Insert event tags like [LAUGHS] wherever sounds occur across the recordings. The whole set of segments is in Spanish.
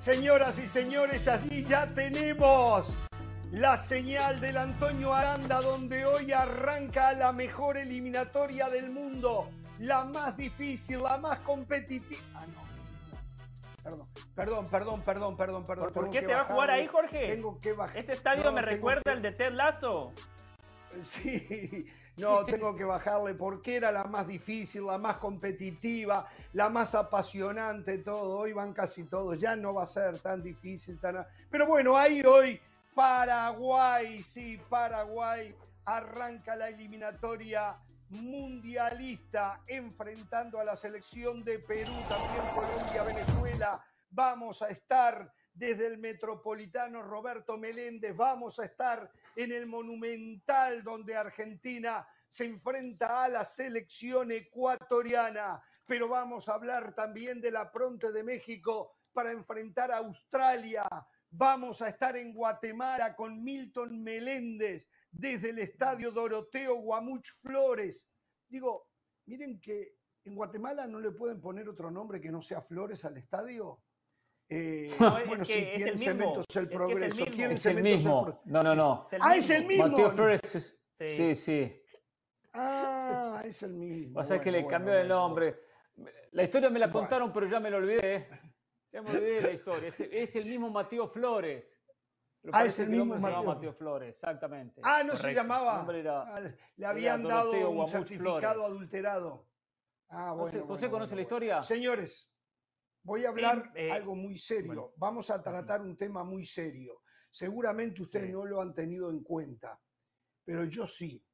Señoras y señores, allí ya tenemos la señal del Antonio Aranda, donde hoy arranca la mejor eliminatoria del mundo, la más difícil, la más competitiva. Ah, no. Perdón, perdón, perdón, perdón, perdón, perdón. ¿Por, qué se va a jugar ahí, Jorge? Tengo que bajar. Ese estadio me recuerda al de Ted Lazo. Sí, no, tengo que bajarle porque era la más difícil, la más competitiva, la más apasionante, todo. Hoy van casi todos, ya no va a ser tan difícil, tan... Pero bueno, ahí hoy Paraguay, sí, Paraguay arranca la eliminatoria mundialista enfrentando a la selección de Perú, también Colombia, Venezuela. Vamos a estar desde el Metropolitano Roberto Meléndez, vamos a estar en el Monumental donde Argentina se enfrenta a la selección ecuatoriana, pero vamos a hablar también de la Pronte de México para enfrentar a Australia. Vamos a estar en Guatemala con Milton Meléndez desde el Estadio Doroteo Guamuch Flores. Digo, miren que en Guatemala no le pueden poner otro nombre que no sea Flores al estadio. Eh, [LAUGHS] bueno, sí, tiene cementos el progreso. Es el mismo. No, no, no. ah, es el mismo. Mateo Flores Sí, sí. Ah, es el mismo. O sea que le cambió el nombre. La historia me la contaron, pero ya me lo olvidé. Ya me olvidé la historia. Es, el mismo Mateo Flores. ah, es el mismo Mateo. Flores, exactamente. Ah, no se llamaba. Ah, le habían dado un certificado adulterado. Ah, bueno, ¿José, conoce la historia? Señores, Voy a hablar eh, algo muy serio. Vamos a tratar un tema muy serio. Seguramente ustedes no lo han tenido en cuenta, pero yo sí.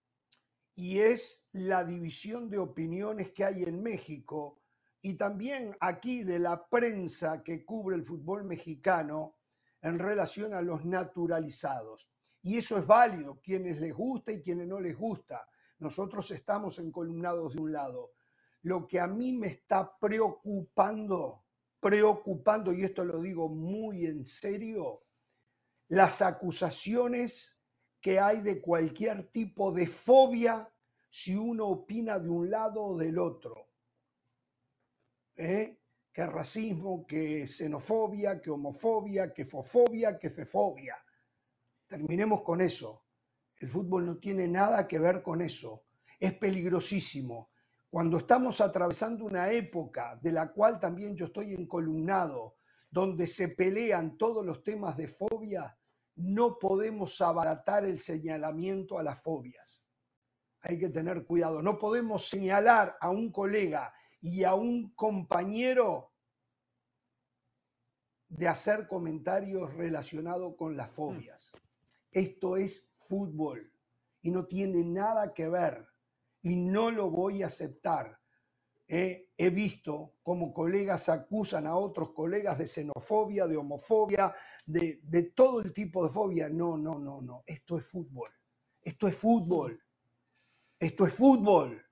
Y es la división de opiniones que hay en México y también aquí de la prensa que cubre el fútbol mexicano en relación a los naturalizados. Y eso es válido, quienes les gusta y quienes no les gusta. Nosotros estamos encolumnados de un lado. Lo que a mí me está preocupando preocupando, y esto lo digo muy en serio, las acusaciones que hay de cualquier tipo de fobia si uno opina de un lado o del otro. ¿Eh? Que racismo, que xenofobia, que homofobia, que fofobia, que fefobia. Terminemos con eso. El fútbol no tiene nada que ver con eso. Es peligrosísimo. Cuando estamos atravesando una época de la cual también yo estoy encolumnado, donde se pelean todos los temas de fobia, no podemos abaratar el señalamiento a las fobias. Hay que tener cuidado. No podemos señalar a un colega y a un compañero de hacer comentarios relacionados con las fobias. Esto es fútbol y no tiene nada que ver y no lo voy a aceptar. he visto como colegas acusan a otros colegas de xenofobia, de homofobia, de, de todo el tipo de fobia. No, no, no, no. Esto es fútbol. Esto es fútbol. Esto es fútbol.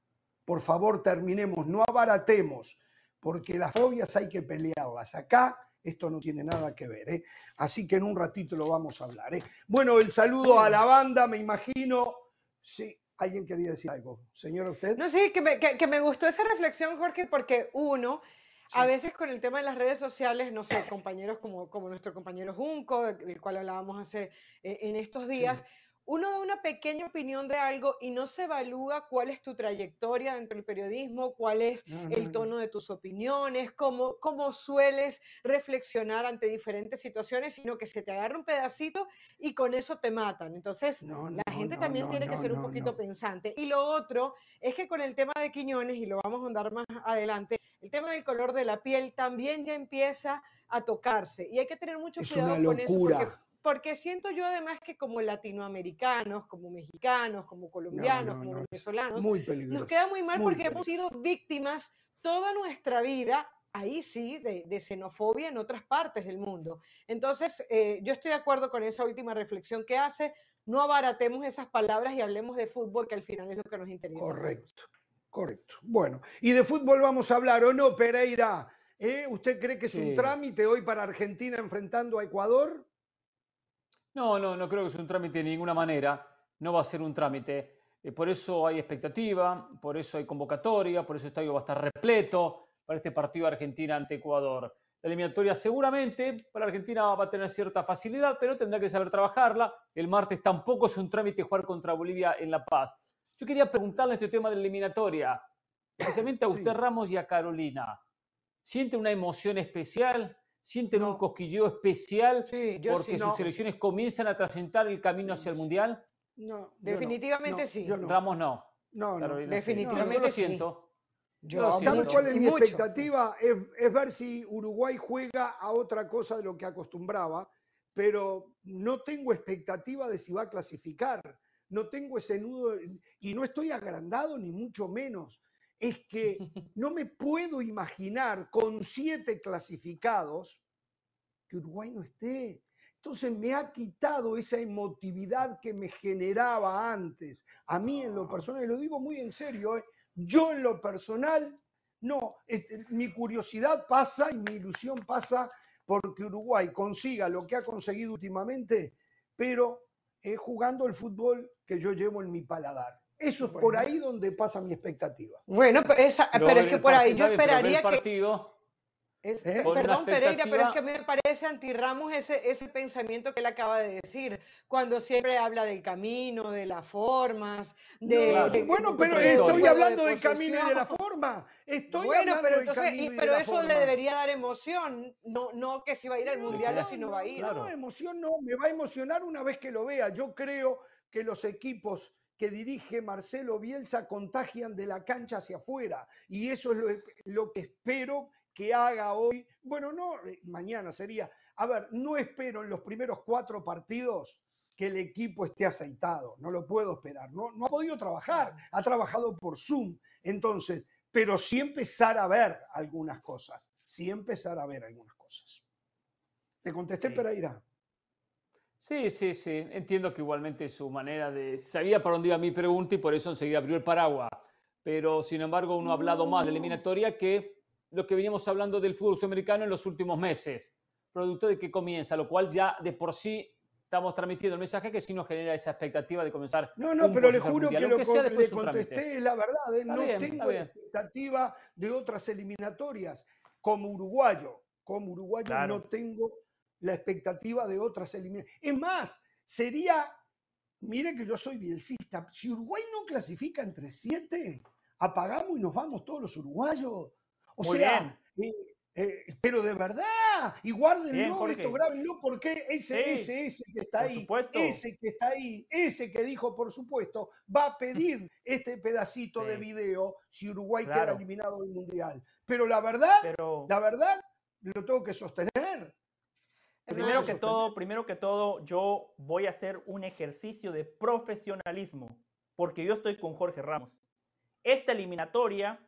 Por favor, terminemos, no abaratemos, porque las fobias hay que pelearlas. Acá esto no tiene nada que ver. ¿eh? Así que en un ratito lo vamos a hablar. ¿eh? Bueno, el saludo a la banda, me imagino. Sí, Alguien quería decir algo. Señora, usted. No, sí, que me, que, me gustó esa reflexión, Jorge, porque uno, a veces con el tema de las redes sociales, no sé, compañeros como, como nuestro compañero Junco, del cual hablábamos hace eh, en estos días, uno da una pequeña opinión de algo y no se evalúa cuál es tu trayectoria dentro del periodismo, cuál es el tono de tus opiniones, cómo, cómo sueles reflexionar ante diferentes situaciones, sino que se te agarra un pedacito y con eso te matan. Entonces, la gente también tiene que ser un poquito pensante. Y lo otro es que con el tema de Quiñones, y lo vamos a andar más adelante, el tema del color de la piel también ya empieza a tocarse y hay que tener mucho cuidado con eso porque porque siento yo además que como latinoamericanos, como mexicanos, como colombianos, como venezolanos, nos queda muy mal porque hemos sido víctimas toda nuestra vida, ahí sí, de, xenofobia en otras partes del mundo. Entonces, eh, yo estoy de acuerdo con esa última reflexión que hace, no abaratemos esas palabras y hablemos de fútbol, que al final es lo que nos interesa. Correcto, correcto. Bueno, y de fútbol vamos a hablar, ¿o no, Pereira? ¿Eh? ¿Usted cree que es un trámite hoy para Argentina enfrentando a Ecuador? No, no, no creo que sea un trámite de ninguna manera. No va a ser un trámite. Eh, por eso hay expectativa, por eso hay convocatoria, por eso el estadio va a estar repleto para este partido Argentina ante Ecuador. La eliminatoria seguramente para Argentina va a tener cierta facilidad, pero tendrá que saber trabajarla. El martes tampoco es un trámite jugar contra Bolivia en La Paz. Yo quería preguntarle este tema de la eliminatoria, especialmente a usted Ramos y a Carolina. ¿Siente una emoción especial? ¿Sienten un cosquilleo especial porque sus selecciones comienzan a trascender el camino hacia el Mundial? No, definitivamente sí. Ramos no. No, no. definitivamente lo siento. ¿Sabe cuál es mi expectativa? Es, ver si Uruguay juega a otra cosa de lo que acostumbraba, pero no tengo expectativa de si va a clasificar. No tengo ese nudo y no estoy agrandado ni mucho menos. Es que [LAUGHS] no me puedo imaginar con siete clasificados que Uruguay no esté. Entonces me ha quitado esa emotividad que me generaba antes. A mí en lo personal, y lo digo muy en serio, ¿eh? Yo en lo personal, no, este, mi curiosidad pasa y mi ilusión pasa porque Uruguay consiga lo que ha conseguido últimamente, pero eh, jugando el fútbol que yo llevo en mi paladar. Eso es por ahí donde pasa mi expectativa. Bueno, pero, es que por ahí yo esperaría que... ¿Eh? Perdón, Pereira, pero es que me parece anti-Ramos ese, ese pensamiento que él acaba de decir, cuando siempre habla del camino, de las formas, de... bueno, pero estoy hablando del camino y de la forma. Estoy bueno, pero, entonces, pero eso le debería dar emoción, no, no que si va a ir al Mundial o si no va a ir. No, emoción no, me va a emocionar una vez que lo vea. Yo creo que los equipos que dirige Marcelo Bielsa contagian de la cancha hacia afuera. Y eso es lo, lo que espero que haga hoy, bueno, no, eh, mañana sería, a ver, no espero en los primeros cuatro partidos que el equipo esté aceitado, no lo puedo esperar, no, no ha podido trabajar, ha trabajado por Zoom, entonces, pero sí empezar a ver algunas cosas, sí empezar a ver algunas cosas. ¿Te contesté, Pereira? Sí, sí, sí. Entiendo que igualmente su manera de... Sabía por dónde iba mi pregunta y por eso enseguida abrió el paraguas. Pero, sin embargo, uno ha hablado más de la eliminatoria que lo que veníamos hablando del fútbol sudamericano en los últimos meses, producto de que comienza, lo cual ya de por sí estamos transmitiendo el mensaje que sí nos genera esa expectativa de comenzar. No, no, pero le juro que lo que le contesté es la verdad. ¿eh? No tengo expectativa de otras eliminatorias. Como uruguayo, como uruguayo no tengo la expectativa de otras eliminatorias. Es más, sería, mire que yo soy bielcista, si Uruguay no clasifica entre siete, apagamos y nos vamos todos los uruguayos. O sea, eh, eh, pero de verdad, y guárdenlo esto, grábenlo, porque ese, ese, ese que está ahí, ese que está ahí, ese que dijo, por supuesto, va a pedir [LAUGHS] este pedacito de video si Uruguay queda eliminado del Mundial. Pero la verdad, la verdad, lo tengo que sostener. Primero que todo, primero que todo, yo voy a hacer un ejercicio de profesionalismo, porque yo estoy con Jorge Ramos. Esta eliminatoria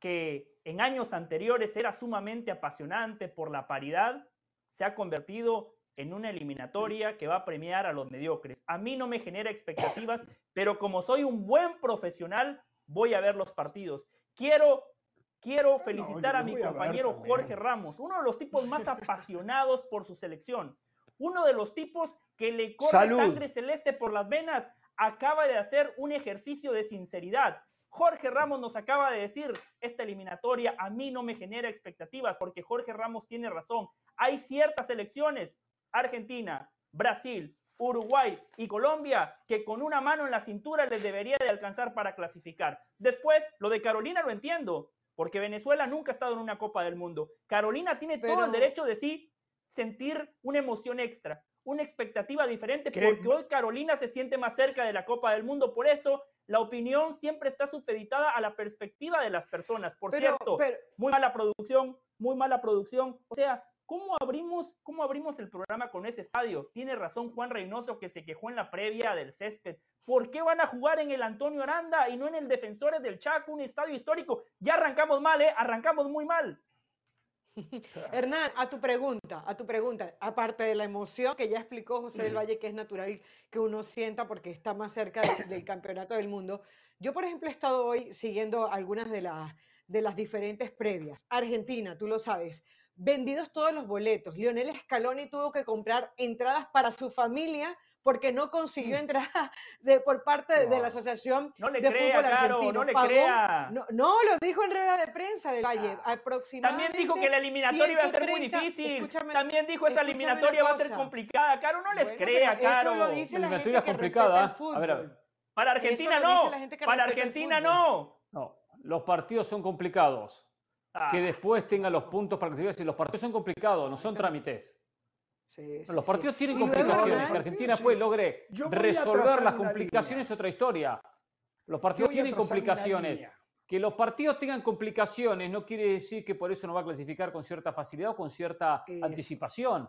que en años anteriores era sumamente apasionante por la paridad, se ha convertido en una eliminatoria que va a premiar a los mediocres. A mí no me genera expectativas, pero como soy un buen profesional, voy a ver los partidos. Quiero, quiero felicitar a mi compañero Jorge Ramos, uno de los tipos más [LAUGHS] apasionados por su selección, uno de los tipos que le corre sangre celeste por las venas, acaba de hacer un ejercicio de sinceridad. Jorge Ramos nos acaba de decir, esta eliminatoria a mí no me genera expectativas porque Jorge Ramos tiene razón. Hay ciertas elecciones, Argentina, Brasil, Uruguay y Colombia, que con una mano en la cintura les debería de alcanzar para clasificar. Después, lo de Carolina lo entiendo, porque Venezuela nunca ha estado en una Copa del Mundo. Carolina tiene todo el derecho de sí sentir una emoción extra, una expectativa diferente, porque hoy Carolina se siente más cerca de la Copa del Mundo. Por eso la opinión siempre está supeditada a la perspectiva de las personas. Por cierto, muy mala producción, muy mala producción. O sea, ¿cómo abrimos, ¿cómo abrimos el programa con ese estadio? Tiene razón Juan Reynoso que se quejó en la previa del césped. ¿Por qué van a jugar en el Antonio Aranda y no en el Defensores del Chaco, un estadio histórico? Ya arrancamos mal, ¿eh? Arrancamos muy mal. [LAUGHS] Hernán, a tu pregunta, a tu pregunta, aparte de la emoción que ya explicó José del Valle, que es natural que uno sienta porque está más cerca del campeonato del mundo, yo por ejemplo he estado hoy siguiendo algunas de las, de las diferentes previas. Argentina, tú lo sabes, vendidos todos los boletos. Lionel Scaloni tuvo que comprar entradas para su familia porque no consiguió entrada de, por parte de, la Asociación no le de crea, Fútbol Caro, Argentino. no le Pagó- crea. No, no, lo dijo en rueda de prensa del Valle. Ah. Aproximadamente. También dijo que la eliminatoria iba a ser muy 130 difícil. También dijo esa escúchame una eliminatoria va a ser complicada. Caro, no les Bueno, crea, Caro. Eso lo dice La la gente eliminatoria es que complicada. respeta el A ver, a fútbol. ver. Para Argentina no. que Para Argentina no. No, los partidos son complicados. Ah, Que después tengan los puntos para que se diga, los partidos son complicados, no son trámites. Sí, sí, Los sí. partidos tienen complicaciones. Que Argentina pues logre resolver las complicaciones es otra historia. Los partidos tienen complicaciones. Que los partidos tengan complicaciones no quiere decir que por eso no va a clasificar con cierta facilidad o con cierta anticipación.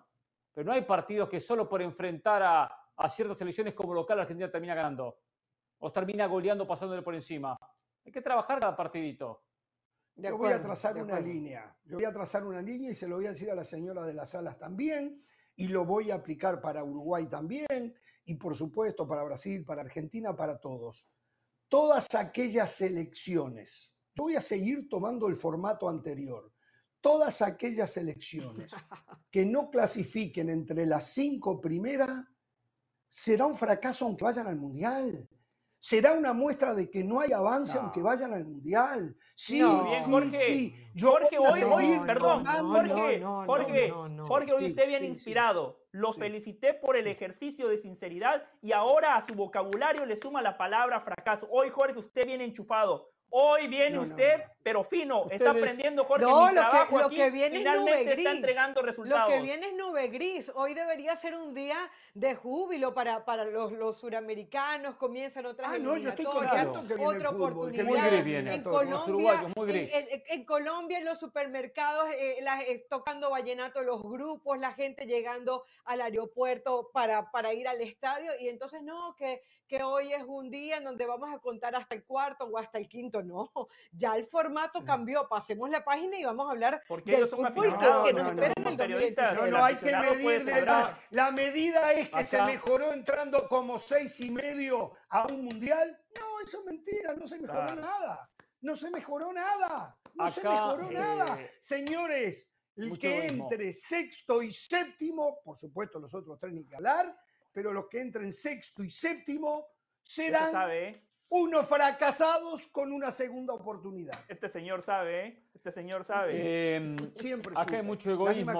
Pero no hay partidos que solo por enfrentar a, a ciertas selecciones como local Argentina termina ganando. O termina goleando pasándole por encima. Hay que trabajar cada partidito. De Yo voy a trazar una línea. Yo voy a trazar una línea y se lo voy a decir a la señora de las salas también. Y lo voy a aplicar para Uruguay también. Y por supuesto para Brasil, para Argentina, para todos. Todas aquellas selecciones. Yo voy a seguir tomando el formato anterior. Todas aquellas selecciones [LAUGHS] que no clasifiquen entre las cinco primeras, será un fracaso aunque vayan al Mundial. Será una muestra de que no hay avance No. aunque vayan al Mundial. Sí, No. Bien, sí, Jorge. sí. Yo Jorge, hoy, hoy, perdón, Jorge, no, no, Jorge, no, no. Jorge, hoy Sí, usted viene sí, sí. inspirado. Lo Sí. felicité por el ejercicio de sinceridad y ahora a su vocabulario le suma la palabra fracaso. Hoy, Jorge, usted viene enchufado. Hoy viene No, usted, no. pero fino. Está aprendiendo, Jorge. No, mi lo que- trabajo lo aquí que viene es finalmente nube está gris. entregando Lo resultados. que viene es nube gris. Hoy debería ser un día de júbilo para, para los, los suramericanos. Comienzan otras Ah, no, yo estoy eliminatorias, contento que viene el otra que oportunidad. Muy gris viene. En Colombia, muy en- gris. En, en Colombia, en los supermercados, eh, las- eh, tocando vallenato, los grupos, la gente llegando al aeropuerto para, para ir al estadio. Y entonces, no, que, que hoy es un día en donde vamos a contar hasta el cuarto o hasta el quinto. No, [LAUGHS] ya el formato cambió. Pasemos la página y vamos a hablar Porque del ellos son fútbol que, aficionados, que no, nos no, espera no, en el periodistas, No, 2026. el no, hay que medir de la medida es que se mejoró entrando como seis y medio a un mundial. No, eso es mentira, no se mejoró Claro. nada. No se mejoró nada. No se mejoró eh, nada. Señores, el que entre sexto y séptimo, por supuesto los otros tres ni que hablar, pero los que entren sexto y séptimo serán sabe, ¿eh? Unos fracasados con una segunda oportunidad. Este señor sabe, ¿eh? Este señor sabe. Eh, Siempre acá hay mucho egoísmo.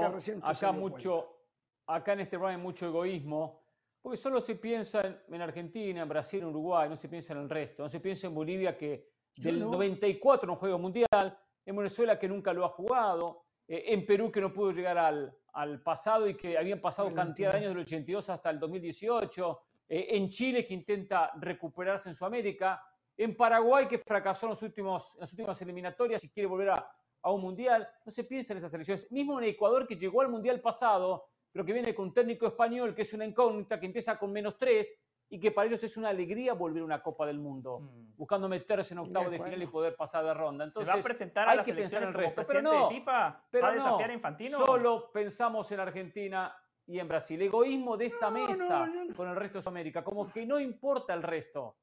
Acá mucho, acá en este programa hay mucho egoísmo. Porque solo se piensa en, en Argentina, en Brasil, en Uruguay, no se piensa en el resto. No se piensa en Bolivia que del no. 94 no juega un mundial, en Venezuela que nunca lo ha jugado, eh, en Perú que no pudo llegar al, al pasado y que habían pasado cantidad de años del 82 hasta el 2018, eh, en Chile que intenta recuperarse en Sudamérica, en Paraguay que fracasó en, los últimos, en las últimas eliminatorias y quiere volver a, a un mundial. No se piensa en esas elecciones. Mismo en Ecuador que llegó al mundial pasado, pero que viene con un técnico español que es una incógnita, que empieza con menos tres y que para ellos es una alegría volver a una Copa del Mundo, Mm. buscando meterse en octavos de, final y poder pasar de ronda. ¿Se Entonces, va a presentar a hay que pensar en el resto, pero no, de FIFA? pero ¿Va a no, desafiar a Infantino? solo pensamos en Argentina y en Brasil. Egoísmo de esta No, no, mesa yo no. con el resto de Sudamérica, como que no importa el resto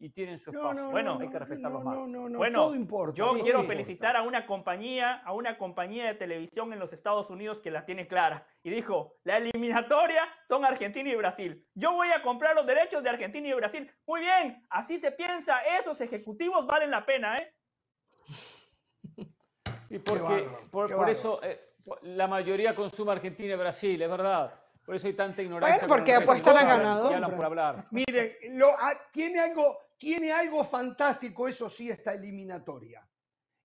y tienen su No, espacio. no, Bueno, no, hay que no, respetarlos no, más. No, no, no, Bueno, todo importa. Yo todo quiero importa. felicitar a una compañía, a una compañía de televisión en los Estados Unidos que la tiene clara. Y dijo, la eliminatoria son Argentina y Brasil. Yo voy a comprar los derechos de Argentina y Brasil. Muy bien, así se piensa. Esos ejecutivos valen la pena, ¿eh? Y porque, por, qué por eso eh, la mayoría consume Argentina y Brasil, es verdad. Por eso hay tanta ignorancia. Bueno, porque apuestan a ganador. Por hablar. Miren, lo- ah, tiene, algo, tiene algo fantástico, eso sí, esta eliminatoria.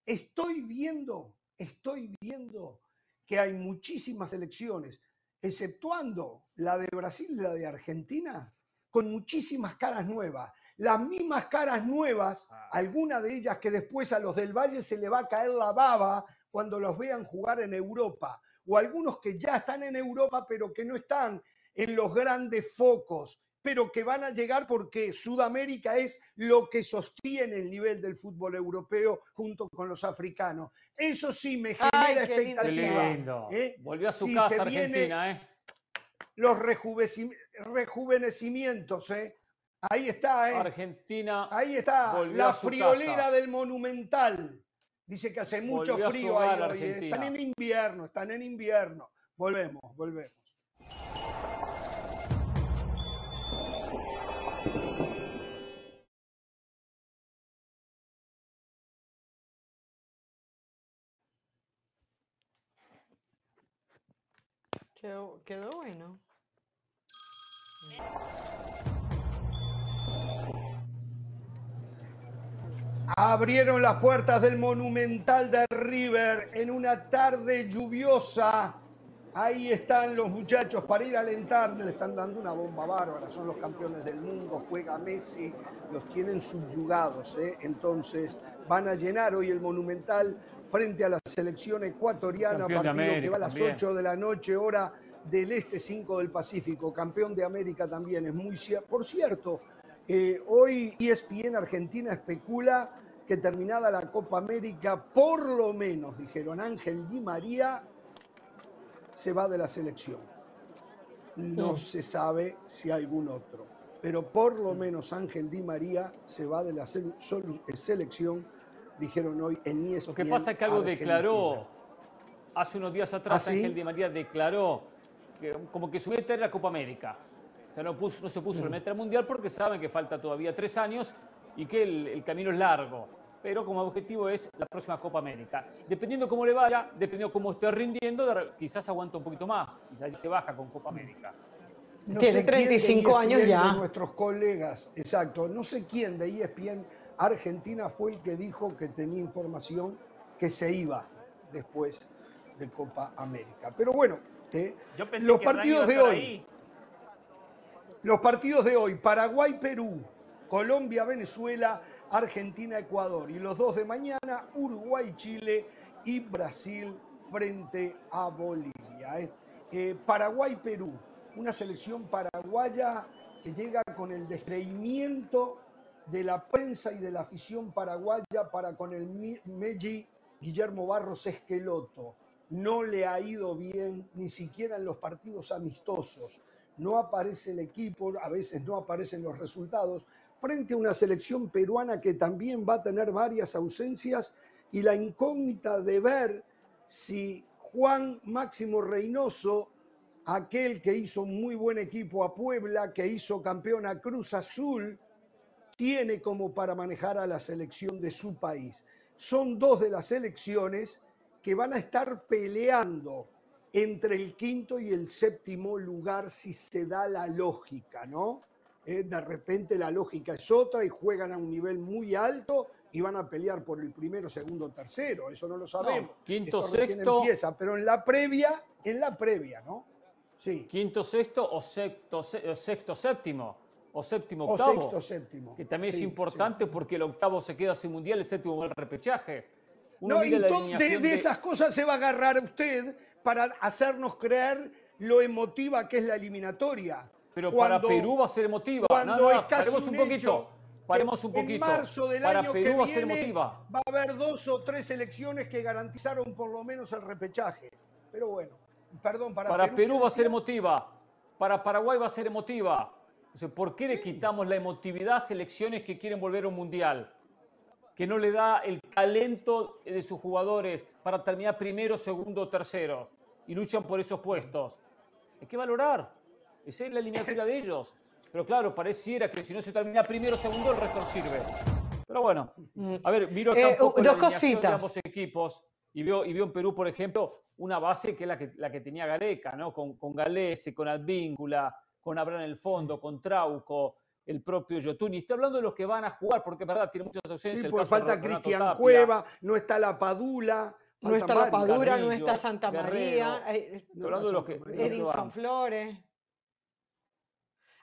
Estoy viendo, estoy viendo que hay muchísimas elecciones, exceptuando la de Brasil y la de Argentina, con muchísimas caras nuevas. Las mismas caras nuevas, Ah. algunas de ellas que después a los del Valle se le va a caer la baba cuando los vean jugar en Europa, o algunos que ya están en Europa pero que no están en los grandes focos, pero que van a llegar porque Sudamérica es lo que sostiene el nivel del fútbol europeo junto con los africanos. Eso sí me genera Ay, qué lindo. Qué expectativa. lindo. ¿eh? Volvió a su Si casa Argentina, ¿eh? Los rejuvenecimientos, ¿eh? Ahí está, ¿eh? Argentina Ahí está, la friolera casa. del Monumental. Dice que hace mucho frío ahí hoy. ¿eh? Están en invierno, están en invierno. Volvemos, volvemos. Quedó, quedó bueno. Abrieron las puertas del Monumental de River en una tarde lluviosa. Ahí están los muchachos para ir a alentar. Le están dando una bomba bárbara. Son los campeones del mundo. Juega Messi. Los tienen subyugados. ¿eh? Entonces van a llenar hoy el Monumental frente a la selección ecuatoriana. Campeón partido que va a las también. 8 de la noche, hora del este 5 del Pacífico. Campeón de América también. Es muy cierto. Por cierto, eh, hoy ESPN Argentina especula que terminada la Copa América, por lo menos, dijeron Ángel Di María, se va de la selección. No se sabe si algún otro, pero por lo menos Ángel Di María se va de la eh, selección, dijeron hoy en E ESPN. Lo que pasa es que algo Argentina. declaró hace unos días atrás, ¿Ah, sí? Ángel Di María declaró que como que su meta era la Copa América. O sea, no, puso- no se puso Mm. la meta mundial porque saben que falta todavía tres años y que el, el camino es largo. Pero como objetivo es la próxima Copa América. Dependiendo cómo le vaya, dependiendo cómo esté rindiendo, quizás aguanta un poquito más. Quizás se baja con Copa América. No Tiene sé quién de 35 años ESPN ya. De nuestros colegas, exacto. No sé quién de E ESPN Argentina fue el que dijo que tenía información que se iba después de Copa América. Pero bueno, eh, los partidos de hoy. ahí. Los partidos de hoy, Paraguay-Perú, Colombia-Venezuela, Argentina-Ecuador. Y los dos de mañana, Uruguay-Chile y Brasil frente a Bolivia. ¿eh? Eh, Paraguay-Perú, una selección paraguaya que llega con el descreimiento de la prensa y de la afición paraguaya para con el Meji Guillermo Barros Esqueloto. No le ha ido bien ni siquiera en los partidos amistosos no aparece el equipo, a veces no aparecen los resultados, frente a una selección peruana que también va a tener varias ausencias y la incógnita de ver si Juan Máximo Reynoso, aquel que hizo un muy buen equipo a Puebla, que hizo campeón a Cruz Azul, tiene como para manejar a la selección de su país. Son dos de las selecciones que van a estar peleando entre el quinto y el séptimo lugar si se da la lógica, ¿no? Eh, de repente la lógica es otra y juegan a un nivel muy alto y van a pelear por el primero, segundo, tercero. Eso no lo sabemos. quinto, Esto sexto. empieza, pero en la previa, en la previa, ¿no? Sí. Quinto, sexto o sexto, se- o sexto séptimo. O séptimo, O octavo. sexto, séptimo. Que también Sí, es sí. importante porque el octavo se queda sin mundial, el séptimo va al repechaje. Uno No, y la de- esas cosas se va a agarrar usted para hacernos creer lo emotiva que es la eliminatoria. Pero Cuando- para Perú va a ser emotiva. Cuando no, no, es casi paremos un, un poquito. hecho Paremos un poquito. En marzo del para año Perú que va a ser emotiva. va a haber dos o tres elecciones que garantizaron por lo menos el repechaje. Pero bueno, perdón, para, Para Perú, ¿qué va a ser emotiva. Para Paraguay va a ser emotiva. Entonces, ¿por qué le quitamos la emotividad a selecciones que quieren volver a un mundial? Que no le da el talento de sus jugadores para terminar primero, segundo o terceros y luchan por esos puestos. Hay que valorar. Esa es la eliminatoria de ellos. Pero claro, pareciera que si no se termina primero o segundo, el resto no sirve. Pero bueno, a ver, miro acá Eh, un poco dos la alineación de cositas. ambos equipos y veo, y veo en Perú, por ejemplo, una base que es la que, la que tenía Gareca, ¿no? Con, con Galese, con Advíncula, con Abraham en el fondo, con Trauco, el propio Yotuni. Estoy hablando de los que van a jugar, porque es verdad, tiene muchas ausencias. Sí, porque falta Cristian Tapia, Cueva, no está la Padula. No está la. Padura, no está Santa. María, eh, Estoy hablando de los que, Santa de María. los que Edinson. Flores.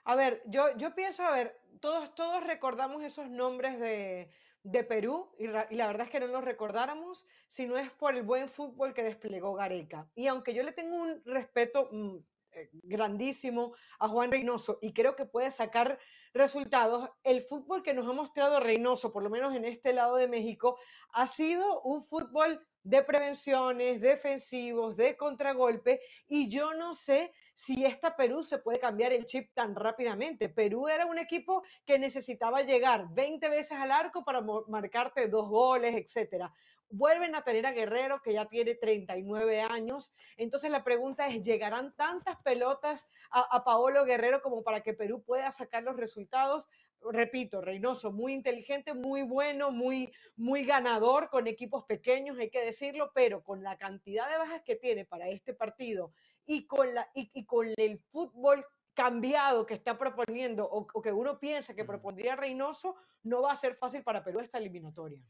A ver, yo, yo pienso, a ver, todos, todos recordamos esos nombres de, de Perú y, y la verdad es que no los recordáramos si no es por el buen fútbol que desplegó Gareca. Y aunque yo le tengo un respeto mm, eh, grandísimo a Juan Reynoso y creo que puede sacar resultados, el fútbol que nos ha mostrado Reynoso, por lo menos en este lado de México, ha sido un fútbol de prevenciones, defensivos, de contragolpe, y yo no sé si esta Perú se puede cambiar el chip tan rápidamente. Perú era un equipo que necesitaba llegar 20 veces al arco para marcarte dos goles, etcétera. Vuelven a tener a Guerrero, que ya tiene 39 años. Entonces la pregunta es, ¿llegarán tantas pelotas a, a Paolo Guerrero como para que Perú pueda sacar los resultados? Repito, Reynoso, muy inteligente, muy bueno, muy, muy ganador con equipos pequeños, hay que decirlo, pero con la cantidad de bajas que tiene para este partido y con, la, y, con el fútbol cambiado que está proponiendo o, o, que uno piensa que propondría Reynoso, no va a ser fácil para Perú esta eliminatoria.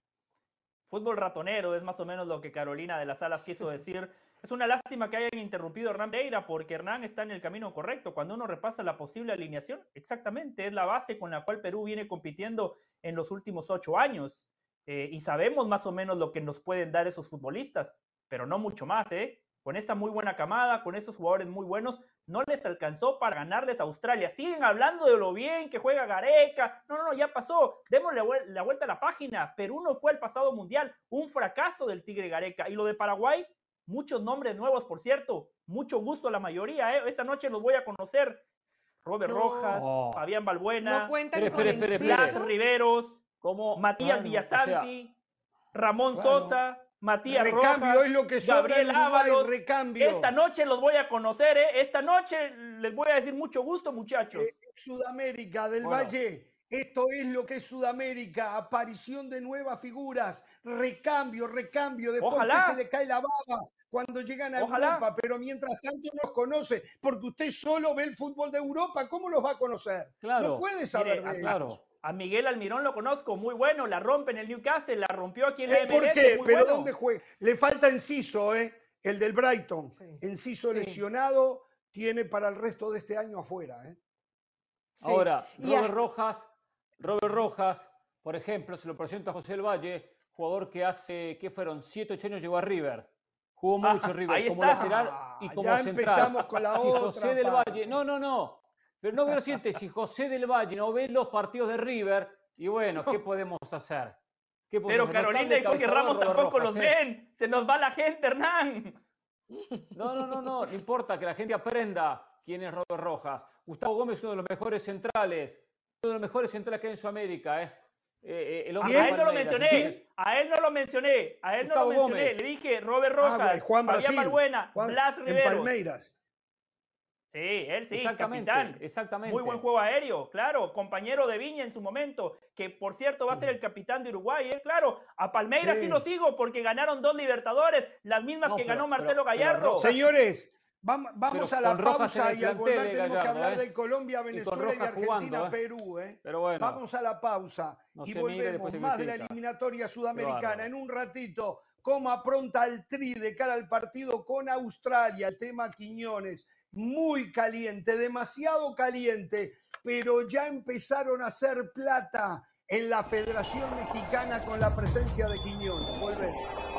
Fútbol ratonero es más o menos lo que Carolina de las Alas quiso [LAUGHS] decir. Es una lástima que hayan interrumpido a Hernán Pereira porque Hernán está en el camino correcto. Cuando uno repasa la posible alineación, exactamente es la base con la cual Perú viene compitiendo en los últimos ocho años. Eh, y sabemos más o menos lo que nos pueden dar esos futbolistas, pero no mucho más, ¿eh? Con esta muy buena camada, con esos jugadores muy buenos, no les alcanzó para ganarles a Australia. Siguen hablando de lo bien que juega Gareca. No, no, no, ya pasó. Démosle la vuelta a la página. Perú no fue el pasado mundial. Un fracaso del Tigre Gareca. Y lo de Paraguay, muchos nombres nuevos, por cierto. Mucho gusto a la mayoría. ¿eh? Esta noche los voy a conocer. Robert Rojas, Fabián Balbuena, no Blas Riveros, Matías Villasanti, Ramón Sosa. Matías recambio es lo que Gabriel Ábalos. Recambio. Esta noche los voy a conocer, ¿eh? Esta noche les voy a decir mucho gusto, muchachos. Eh, Sudamérica del Valle. Esto es lo que es Sudamérica, aparición de nuevas figuras, recambio, recambio, después que se le cae la baba cuando llegan a Europa, pero mientras tanto nos conoce, porque usted solo ve el fútbol de Europa, ¿cómo los va a conocer? Claro. No puede saber de ah, claro. A Miguel Almirón lo conozco, muy bueno, la rompe en el Newcastle, la rompió aquí en el ¿Por qué? ¿Pero dónde juega? Le falta Enciso, ¿eh? El del Brighton. Enciso lesionado, tiene para el resto de este año afuera, ¿eh? Ahora, Robert Rojas, Robert Rojas, por ejemplo, se lo presento a José del Valle, jugador que hace, ¿qué fueron? Siete, ocho años llegó a River. Jugó ah, mucho [LAUGHS] River como lateral y como ya central. empezamos con la [LAUGHS] otra José del Valle, no, no, no. Pero no veo lo [LAUGHS] siguiente, si José del Valle no ve los partidos de River, y bueno, ¿qué podemos hacer? Pero Carolina y Jorge Ramos tampoco los ¿eh? ven. Se nos va la gente, Hernán. No, no, no, no. No importa que la gente aprenda quién es Robert Rojas. Gustavo Gómez es uno de los mejores centrales. Uno de los mejores centrales que hay en Sudamérica, ¿eh? eh, eh a él no lo mencioné, a él no lo mencioné, a él no lo mencioné. Le dije Robert ah, Rojas, Juan Brasil, Fabián Blas Riveros. Palmeiras. Sí, él sí, exactamente, capitán. Exactamente. Muy buen juego aéreo, claro. Compañero de Viña en su momento, que por cierto va a ser el capitán de Uruguay, ¿eh? Claro, a Palmeiras sí, lo sigo porque ganaron dos Libertadores, las mismas que ganó Marcelo Gallardo. Señores, vamos, a la pausa y al volver tenemos que hablar ¿eh? de Colombia, Venezuela y, Argentina, ¿eh? Perú. ¿eh? Pero bueno, vamos a la pausa y volvemos más de la eliminatoria sudamericana. En un ratito, cómo apronta el Tri de cara al partido con Australia, el tema Quiñones muy caliente, demasiado caliente, pero ya empezaron a hacer plata en la Federación Mexicana con la presencia de Quiñones. Volvemos.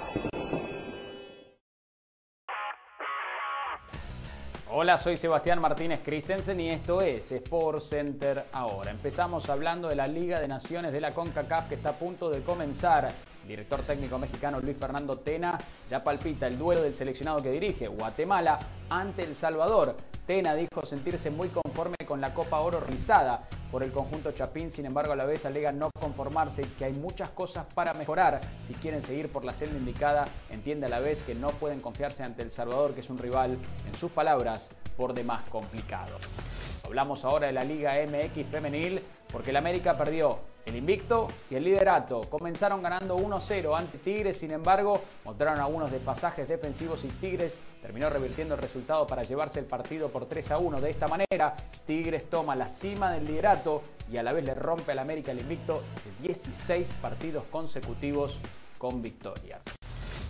Hola, soy Sebastián Martínez Christensen y esto es Sport Center ahora. Empezamos hablando de la Liga de Naciones de la CONCACAF que está a punto de comenzar director técnico mexicano Luis Fernando Tena ya palpita el duelo del seleccionado que dirige, Guatemala, ante El Salvador. Tena dijo sentirse muy conforme con la Copa Oro rizada por el conjunto Chapín, sin embargo a la vez alega no conformarse y que hay muchas cosas para mejorar. Si quieren seguir por la senda indicada, entiende a la vez que no pueden confiarse ante El Salvador, que es un rival, en sus palabras, por demás complicado. Hablamos ahora de la Liga MX femenil porque el América perdió el invicto y el liderato. Comenzaron ganando 1-0 ante Tigres, sin embargo, mostraron algunos desfasajes defensivos y Tigres terminó revirtiendo el resultado para llevarse el partido por 3-1. De esta manera, Tigres toma la cima del liderato y a la vez le rompe al América el invicto de 16 partidos consecutivos con victorias.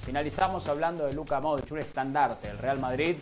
Finalizamos hablando de Luka Modric, un estandarte del Real Madrid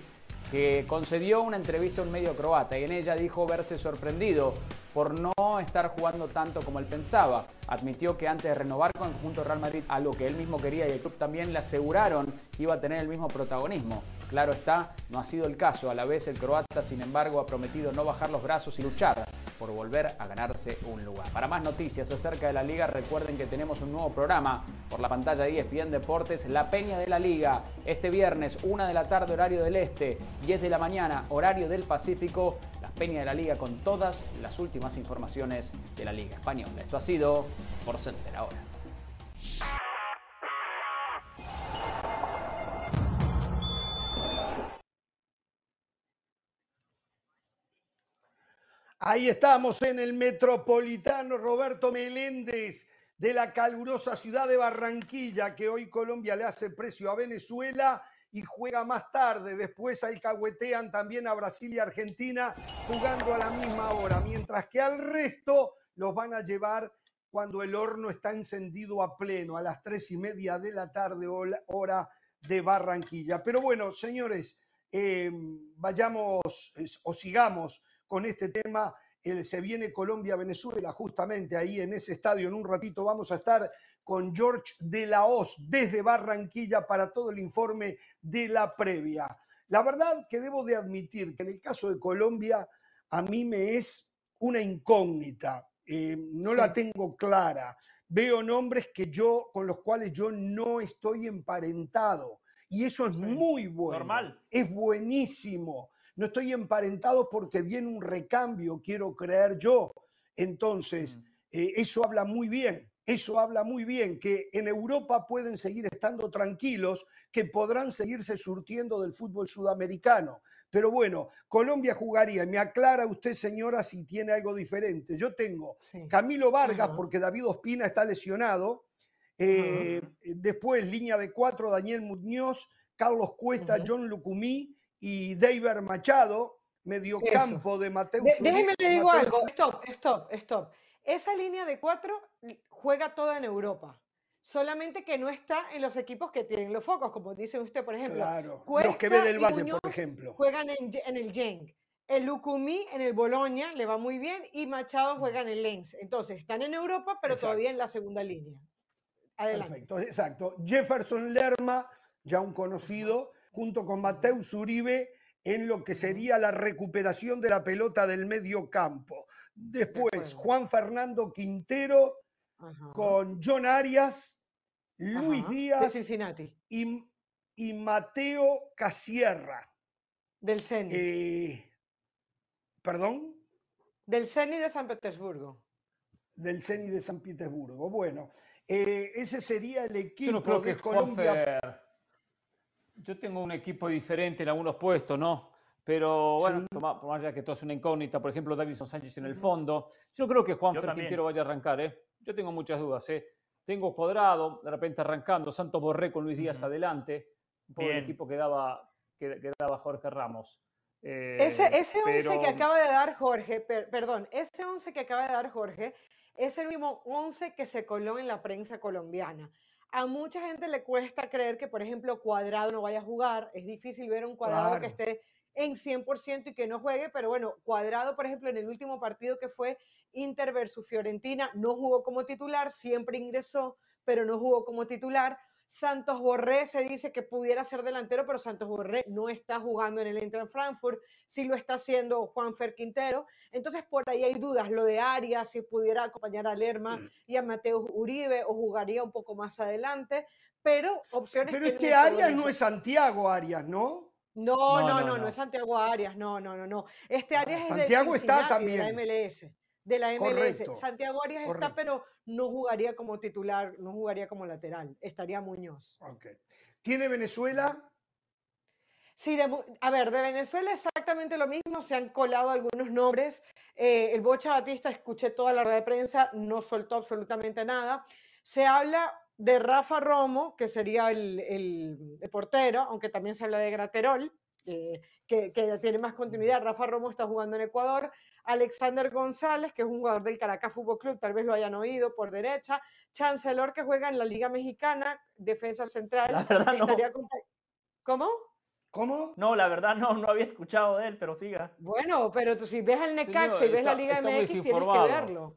que concedió una entrevista a un medio croata y en ella dijo verse sorprendido por no estar jugando tanto como él pensaba. Admitió que antes de renovar con el conjunto Real Madrid, algo que él mismo quería y el club también le aseguraron que iba a tener el mismo protagonismo. Claro está, no ha sido el caso. A la vez el croata, sin embargo, ha prometido no bajar los brazos y luchar por volver a ganarse un lugar. Para más noticias acerca de la liga, recuerden que tenemos un nuevo programa por la pantalla de ESPN Deportes, La Peña de la Liga. Este viernes, 1 de la tarde, horario del Este, 10 de la mañana, horario del Pacífico. La Peña de la Liga con todas las últimas informaciones de la Liga Española. Esto ha sido por Center ahora. Ahí estamos en el metropolitano Roberto Meléndez de la calurosa ciudad de Barranquilla, que hoy Colombia le hace precio a Venezuela y juega más tarde. Después alcahuetean también a Brasil y Argentina jugando a la misma hora, mientras que al resto los van a llevar cuando el horno está encendido a pleno, a las tres y media de la tarde, hora de Barranquilla. Pero bueno, señores, eh, vayamos o sigamos con este tema. se viene Colombia-Venezuela, justamente ahí en ese estadio. En un ratito vamos a estar con George de la Hoz desde Barranquilla para todo el informe de la previa. La verdad que debo de admitir que en el caso de Colombia a mí me es una incógnita, eh, no la tengo clara. Veo nombres que yo, con los cuales yo no estoy emparentado. Y eso es muy bueno. Normal. Es buenísimo. No estoy emparentado porque viene un recambio, quiero creer yo. Entonces, mm. eh, eso habla muy bien. Eso habla muy bien, que en Europa pueden seguir estando tranquilos, que podrán seguirse surtiendo del fútbol sudamericano. Pero bueno, Colombia jugaría, me aclara usted, señora, si tiene algo diferente. Yo tengo Camilo Vargas, porque David Ospina está lesionado. Eh, después, línea de cuatro, Daniel Muñoz, Carlos Cuesta, John Lucumí y David Machado, mediocampo de Mateo. déjeme le digo algo, stop, stop, stop. Esa línea de cuatro juega toda en Europa. Solamente que no está en los equipos que tienen los focos, como dice usted, por ejemplo. Claro, los que ve del Valle, por ejemplo. Juegan en, el Genk. El Lucumí en el Boloña le va muy bien y Machado juega en el Lens. Entonces, están en Europa, pero todavía en la segunda línea. Adelante. Perfecto, exacto. Jefferson Lerma, ya un conocido, junto con Mateus Uribe, en lo que sería la recuperación de la pelota del medio campo. Después, Juan Fernando Quintero con John Arias, Luis Díaz Y, Mateo Casierra. Del CENI. Eh, ¿Perdón? Del CENI de San Petersburgo. Del CENI de San Petersburgo. Bueno, eh, ese sería el equipo de Colombia. Yo tengo un equipo diferente en algunos puestos, ¿no? Pero bueno, más allá que todo es una incógnita, por ejemplo, Davidson Sánchez en el fondo. Yo creo que Juan Fer Quintero vaya a arrancar, ¿eh? Yo tengo muchas dudas, ¿eh? Tengo Cuadrado, de repente arrancando, Santos Borré con Luis Díaz adelante, por el equipo que daba, que, daba Jorge Ramos. ese, eh, ese 11 que acaba de dar Jorge, perdón, ese 11 que acaba de dar Jorge es el mismo 11 que se coló en la prensa colombiana. A mucha gente le cuesta creer que, por ejemplo, Cuadrado no vaya a jugar. Es difícil ver un Cuadrado que esté en 100% y que no juegue, pero bueno, Cuadrado, por ejemplo, en el último partido que fue Inter versus Fiorentina, no jugó como titular, siempre ingresó, pero no jugó como titular. Santos Borré se dice que pudiera ser delantero, pero Santos Borré no está jugando en el Inter Frankfurt, sí lo está haciendo Juan Fer Quintero. Entonces, por ahí hay dudas. Lo de Arias, si pudiera acompañar a Lerma mm. y a Mateo Uribe, o jugaría un poco más adelante, pero opciones. Pero este Arias no es Santiago Arias, ¿no? No, no, no, no, es Santiago Arias, no, no, no, no. Este ah, Arias es Santiago está también. la MLS, de la MLS. Santiago Arias está, pero no jugaría como titular, no jugaría como lateral, estaría Muñoz. Okay. ¿Tiene Venezuela? Sí, a ver, de Venezuela exactamente lo mismo, se han colado algunos nombres. Eh, el Bocha Batista, escuché toda la red de prensa, no soltó absolutamente nada. Se habla de Rafa Romo, que sería el, portero, aunque también se habla de Graterol, que, que, tiene más continuidad. Rafa Romo está jugando en Ecuador. Alexander González, que es un jugador del Caracas Fútbol Club, tal vez lo hayan oído por derecha. Chancellor, que juega en la Liga Mexicana, defensa central. La verdad no. ¿Cómo? ¿Cómo? No, la verdad no, no había escuchado de él, pero siga. Bueno, pero tú si ves al Necaxa y ves la Liga MX, tienes que verlo.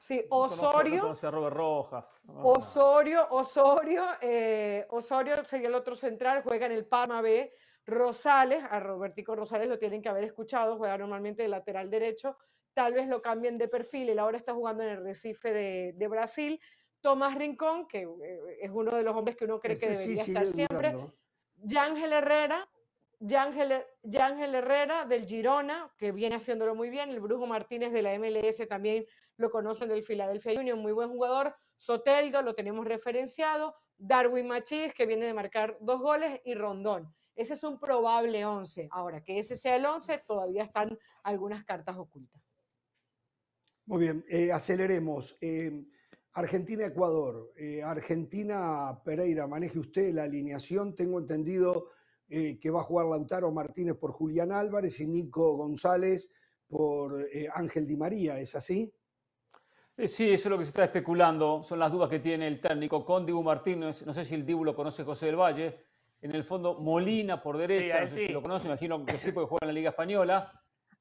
Sí, Osorio. Rojas. Osorio, Osorio, eh, Osorio sería el otro central, juega en el Parma B. Rosales, a Robertico Rosales lo tienen que haber escuchado, juega normalmente de lateral derecho, tal vez lo cambien de perfil, él ahora está jugando en el Recife de, Brasil. Tomás Rincón, que eh, es uno de los hombres que uno cree que debería estar siempre. Yángel Herrera, Yángel, Herrera del Girona, que viene haciéndolo muy bien. El Brujo Martínez de la MLS también lo conocen del Philadelphia Union, muy buen jugador. Soteldo lo tenemos referenciado. Darwin Machís, que viene de marcar dos goles, y Rondón. Ese es un probable 11. Ahora, que ese sea el 11, todavía están algunas cartas ocultas. Muy bien, eh, aceleremos. Eh, Argentina-Ecuador. Eh, Argentina-Pereira, maneje usted la alineación. Tengo entendido eh, que va a jugar Lautaro Martínez por Julián Álvarez y Nico González por eh, Ángel Di María, ¿es así? Sí, eso es lo que se está especulando, son las dudas que tiene el técnico con Dibu Martínez, no sé si el Dibu lo conoce José del Valle, en el fondo Molina por derecha, no sé si lo conoce, imagino que sí porque juega en la Liga Española,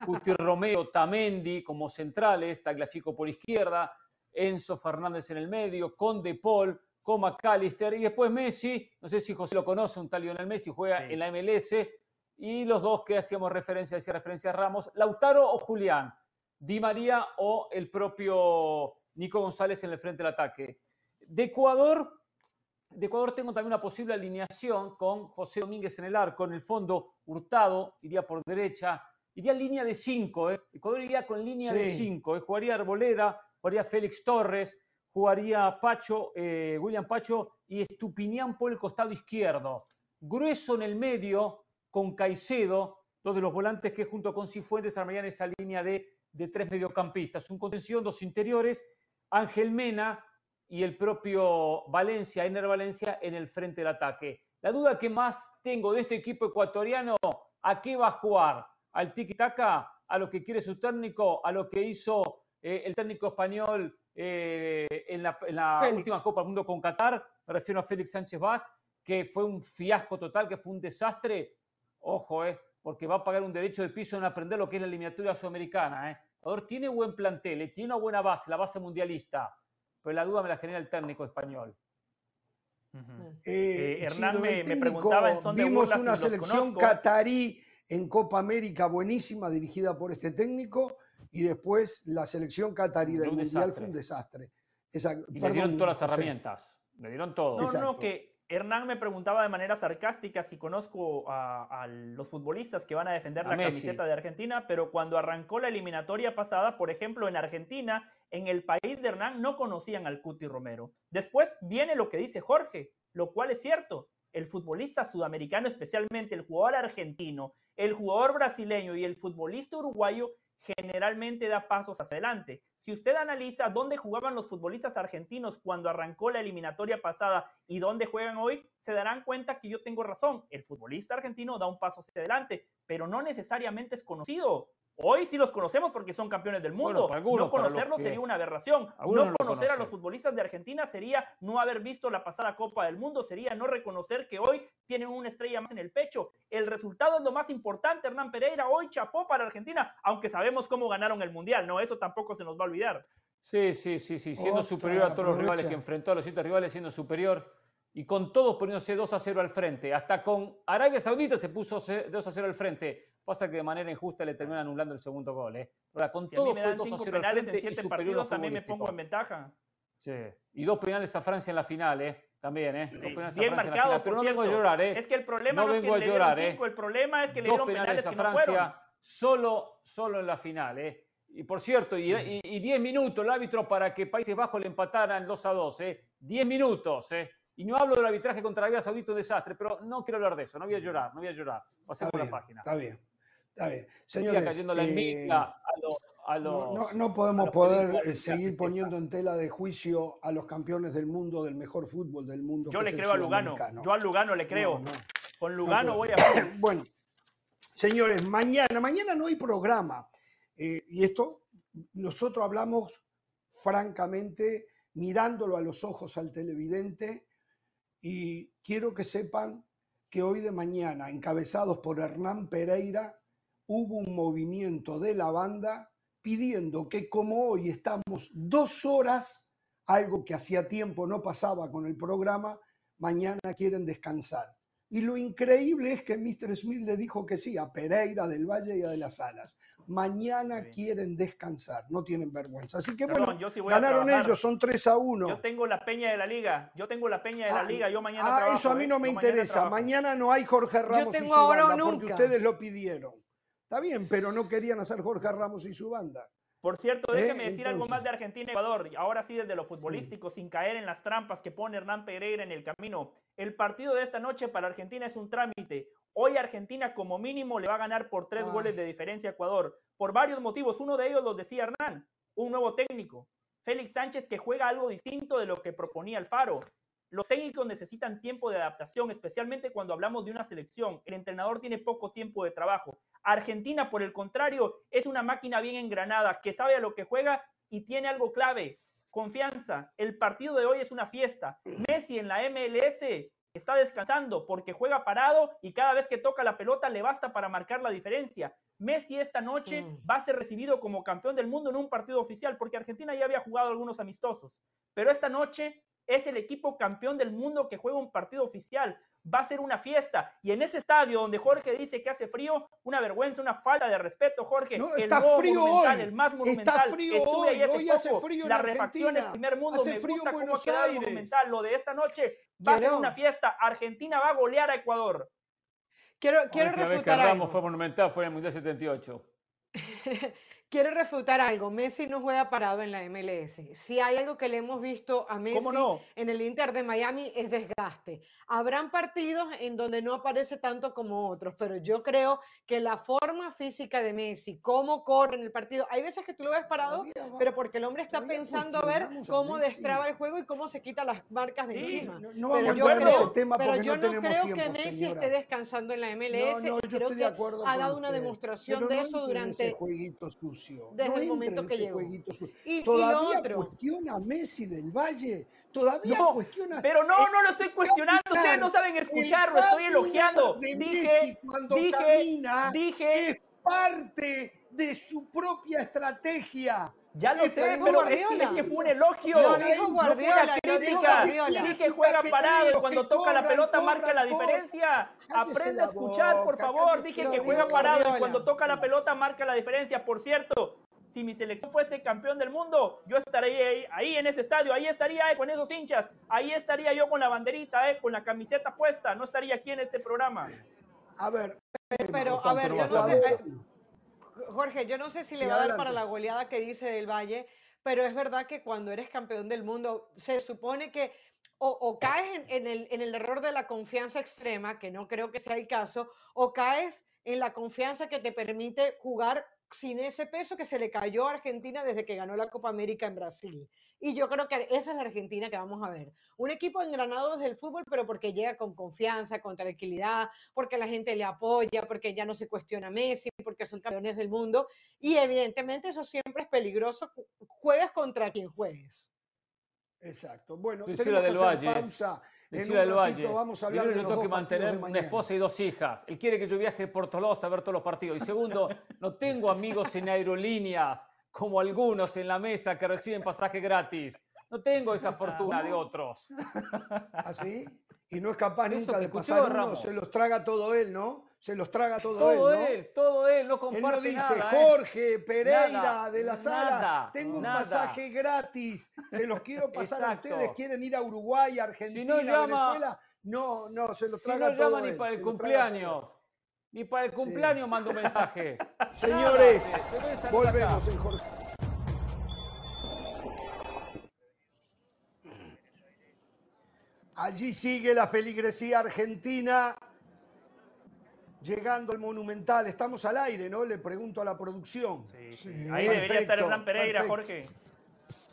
Cuti Romeo, Tamendi como centrales, Tagliafico por izquierda, Enzo Fernández en el medio, con De Paul, con McAllister y después Messi, no sé si José lo conoce, un tal Lionel Messi juega en la MLS y los dos que hacíamos referencia, decía referencia a Ramos, Lautaro o Julián, Di María o el propio Nico González en el frente del ataque. De Ecuador, de Ecuador tengo también una posible alineación con José Domínguez en el arco, en el fondo Hurtado iría por derecha, iría línea de 5, ¿eh? Ecuador iría con línea de 5, ¿eh? jugaría Arboleda, jugaría Félix Torres, jugaría Pacho, eh, William Pacho y Estupinián por el costado izquierdo. Grueso en el medio con Caicedo, dos de los volantes que junto con Cifuentes armarían esa línea de, de tres mediocampistas. Un contención, dos interiores, Ángel Mena y el propio Valencia, Ener Valencia, en el frente del ataque. La duda que más tengo de este equipo ecuatoriano, ¿a qué va a jugar? ¿Al tiki-taka? ¿A lo que quiere su técnico? ¿A lo que hizo eh, el técnico español eh, en la, última Copa del Mundo con Qatar? Me refiero a Félix Sánchez Vaz, que fue un fiasco total, que fue un desastre. Ojo, eh, porque va a pagar un derecho de piso en aprender lo que es la eliminatoria sudamericana. Eh. Tiene buen plantel, eh, tiene una buena base, la base mundialista, pero la duda me la genera el técnico español. Hernán me, preguntaba en son Vimos una selección catarí en Copa América buenísima dirigida por este técnico y después la selección catarí del Mundial fue un desastre. y le dieron todas las herramientas, le dieron todo. No, no, que Hernán me preguntaba de manera sarcástica si conozco a, los futbolistas que van a defender la camiseta de Argentina, pero cuando arrancó la eliminatoria pasada, por ejemplo, en Argentina, en el país de Hernán no conocían al Cuti Romero. Después viene lo que dice Jorge, lo cual es cierto. El futbolista sudamericano, especialmente el jugador argentino, el jugador brasileño y el futbolista uruguayo generalmente da pasos hacia adelante. Si usted analiza dónde jugaban los futbolistas argentinos cuando arrancó la eliminatoria pasada y dónde juegan hoy, se darán cuenta que yo tengo razón. El futbolista argentino da un paso hacia adelante, pero no necesariamente es conocido. Hoy sí los conocemos porque son campeones del mundo. no conocerlos sería una aberración. No conocer a los futbolistas de Argentina sería no haber visto la pasada Copa del Mundo, sería no reconocer que hoy tienen una estrella más en el pecho. El resultado es lo más importante, Hernán Pereira. Hoy chapó para Argentina, aunque sabemos cómo ganaron el Mundial, ¿no? Eso tampoco se nos va a olvidar. Sí, sí, sí, sí, siendo superior a todos los rivales que enfrentó a los siete rivales, siendo superior y con todos poniéndose 2 a 0 al frente. Hasta con Arabia Saudita se puso 2 a 0 al frente. Pasa que de manera injusta le terminan anulando el segundo gol. ¿eh? Ahora, con todo fue 2 a 0 al frente en siete partidos también me pongo en ventaja. Sí. Y dos penales a Francia en la final, ¿eh? También, ¿eh? Dos penales Bien a Francia marcado, en la final. Pero no vengo a llorar, ¿eh? Es que el problema no, es que a llorar, ¿eh? el problema es que le dieron penales, a Francia solo, solo en la final, ¿eh? Y por cierto, y 10 minutos el árbitro para que Países Bajos le empataran 2 a 2, ¿eh? 10 minutos, ¿eh? Y no hablo del arbitraje contra Arabia Saudita, un desastre, pero no quiero hablar de eso, no voy a llorar, no voy a llorar. Pasemos la página. Está bien, está bien. Señores, cayendo la eh, a, los, no, podemos poder eh, seguir poniendo en tela de juicio a los campeones del mundo, del mejor fútbol del mundo. Yo le creo a Lugano, yo a Lugano le creo. Con Lugano voy a... [COUGHS] Bueno, señores, mañana, mañana no hay programa. Eh, y esto, nosotros hablamos francamente, mirándolo a los ojos al televidente, y quiero que sepan que hoy de mañana, encabezados por Hernán Pereira, hubo un movimiento de la banda pidiendo que como hoy estamos dos horas, algo que hacía tiempo no pasaba con el programa, mañana quieren descansar. Y lo increíble es que Mr. Smith le dijo que sí a Pereira del Valle y a de las Alas. Mañana quieren descansar, no tienen vergüenza. Así que bueno, ganaron ellos, son 3 a 1. Yo tengo la peña de la liga, yo tengo la peña de la ah, liga, yo mañana Ah, eso a mí no ¿eh? me interesa. Mañana, no hay Jorge Ramos y su banda porque ustedes lo pidieron. Está bien, pero no querían hacer Jorge Ramos y su banda. Por cierto, déjeme decir algo más de Argentina y Ecuador. Ahora sí, desde lo futbolístico, sin caer en las trampas que pone Hernán Pereira en el camino. El partido de esta noche para Argentina es un trámite. Hoy Argentina como mínimo le va a ganar por tres goles de diferencia a Ecuador. Por varios motivos. Uno de ellos los decía Hernán, un nuevo técnico. Félix Sánchez que juega algo distinto de lo que proponía Alfaro. Los técnicos necesitan tiempo de adaptación, especialmente cuando hablamos de una selección. El entrenador tiene poco tiempo de trabajo. Argentina, por el contrario, es una máquina bien engranada que sabe a lo que juega y tiene algo clave, confianza. El partido de hoy es una fiesta. Messi en la MLS está descansando porque juega parado y cada vez que toca la pelota le basta para marcar la diferencia. Messi esta noche Mm. va a ser recibido como campeón del mundo en un partido oficial porque Argentina ya había jugado algunos amistosos. Pero esta noche es el equipo campeón del mundo que juega un partido oficial. Va a ser una fiesta. Y en ese estadio donde Jorge dice que hace frío, una vergüenza, una falta de respeto, Jorge. No, el está frío monumental, hoy. el más Está monumental. frío Estuve hoy. hace Hoy hace frío en Las refacciones Argentina. primer mundo. Hace me frío en gusta cómo Buenos ha quedado el Aires. monumental. Lo de esta noche va a ser una fiesta. Argentina va a golear a Ecuador. Quiero, La quiero vez que Ramos algo. fue monumental fue en el Mundial 78. [LAUGHS] Quiero refutar algo. Messi no juega parado en la MLS. Si hay algo que le hemos visto a Messi en el Inter de Miami es desgaste. Habrán partidos en donde no aparece tanto como otros, pero yo creo que la forma física de Messi, cómo corre en el partido, hay veces que tú lo ves parado, va- pero porque el hombre está pensando a ver cómo destraba el juego y cómo se quita las marcas de Sí, encima. No, no Pero yo creo- ese tema Pero yo no creo tiempo, que Messi señora. esté descansando en la MLS. No, no, yo creo estoy de que acuerdo ha dado una usted, demostración pero de eso ese durante sucio. desde no el momento en que ese llegó. jueguito sucio. Y- y lo Todavía otro. cuestiona a Messi del Valle. Todavía No, cuestiona. Pero no, no lo estoy cuestionando. Ustedes no saben escucharlo. Estoy elogiando. de Dije, Messi cuando dije, camina dije. es parte de su propia estrategia. Ya lo sé, pero es que, Guardiola. es que fue un elogio. Lo dijo él no No fue una Guardiola, dijo crítica. Dije juega Que parado cuando que toca la corran, pelota marca corran, la diferencia. Aprende a escuchar, por favor. Dije que juega parado y cuando toca la pelota marca la diferencia. Por cierto, si mi selección fuese campeón del mundo, yo estaría ahí, ahí en ese estadio, ahí estaría eh, con esos hinchas, ahí estaría yo con la banderita, eh, con la camiseta puesta, no estaría aquí en este programa. A ver, Pero, a ver, yo no sé, eh, Jorge, yo no sé si Sí, le va a dar para la goleada que dice del Valle, pero es verdad que cuando eres campeón del mundo, se supone que o, o caes en, en el, en el error de la confianza extrema, que no creo que sea el caso, o caes en la confianza que te permite jugar sin ese peso que se le cayó a Argentina desde que ganó la Copa América en Brasil. Y yo creo que esa es la Argentina que vamos a ver. Un equipo engranado desde el fútbol, pero porque llega con confianza, con tranquilidad, porque la gente le apoya, porque ya no se cuestiona a Messi, porque son campeones del mundo. Y evidentemente eso siempre es peligroso, ju- juegues contra quien juegues. Exacto. Bueno, Priscila tenemos que del hacer Valle. pausa. En un Valle. vamos a hablar Primero, de yo los tengo que dos mantener una esposa y dos hijas. Él quiere que yo viaje por todos lados a ver todos los partidos. Y segundo, no tengo amigos en aerolíneas como algunos en la mesa que reciben pasaje gratis. No tengo esa fortuna de otros. ¿Así? Y no es capaz Eso nunca de escuchó pasar uno, Ramos. se los traga todo él, ¿no? Se los traga todo, Todo él, ¿no? él, todo él, no Él comparte no dice, nada. ¿eh? Jorge Pereira Nada, de la sala, nada, tengo un nada. pasaje gratis, se los quiero pasar a ustedes, quieren ir a Uruguay, Argentina, Si no llama- Venezuela. No, no, se los Si traga no todo llama ni él, para el cumpleaños, ni para el cumpleaños mando un mensaje. [LAUGHS] todo. Señores, volvemos en Jorge. Allí sigue la feligresía argentina llegando al Monumental. Estamos al aire, ¿no? Le pregunto a la producción. Ahí debería estar Perfecto, Hernán Pereira, perfecto. Jorge.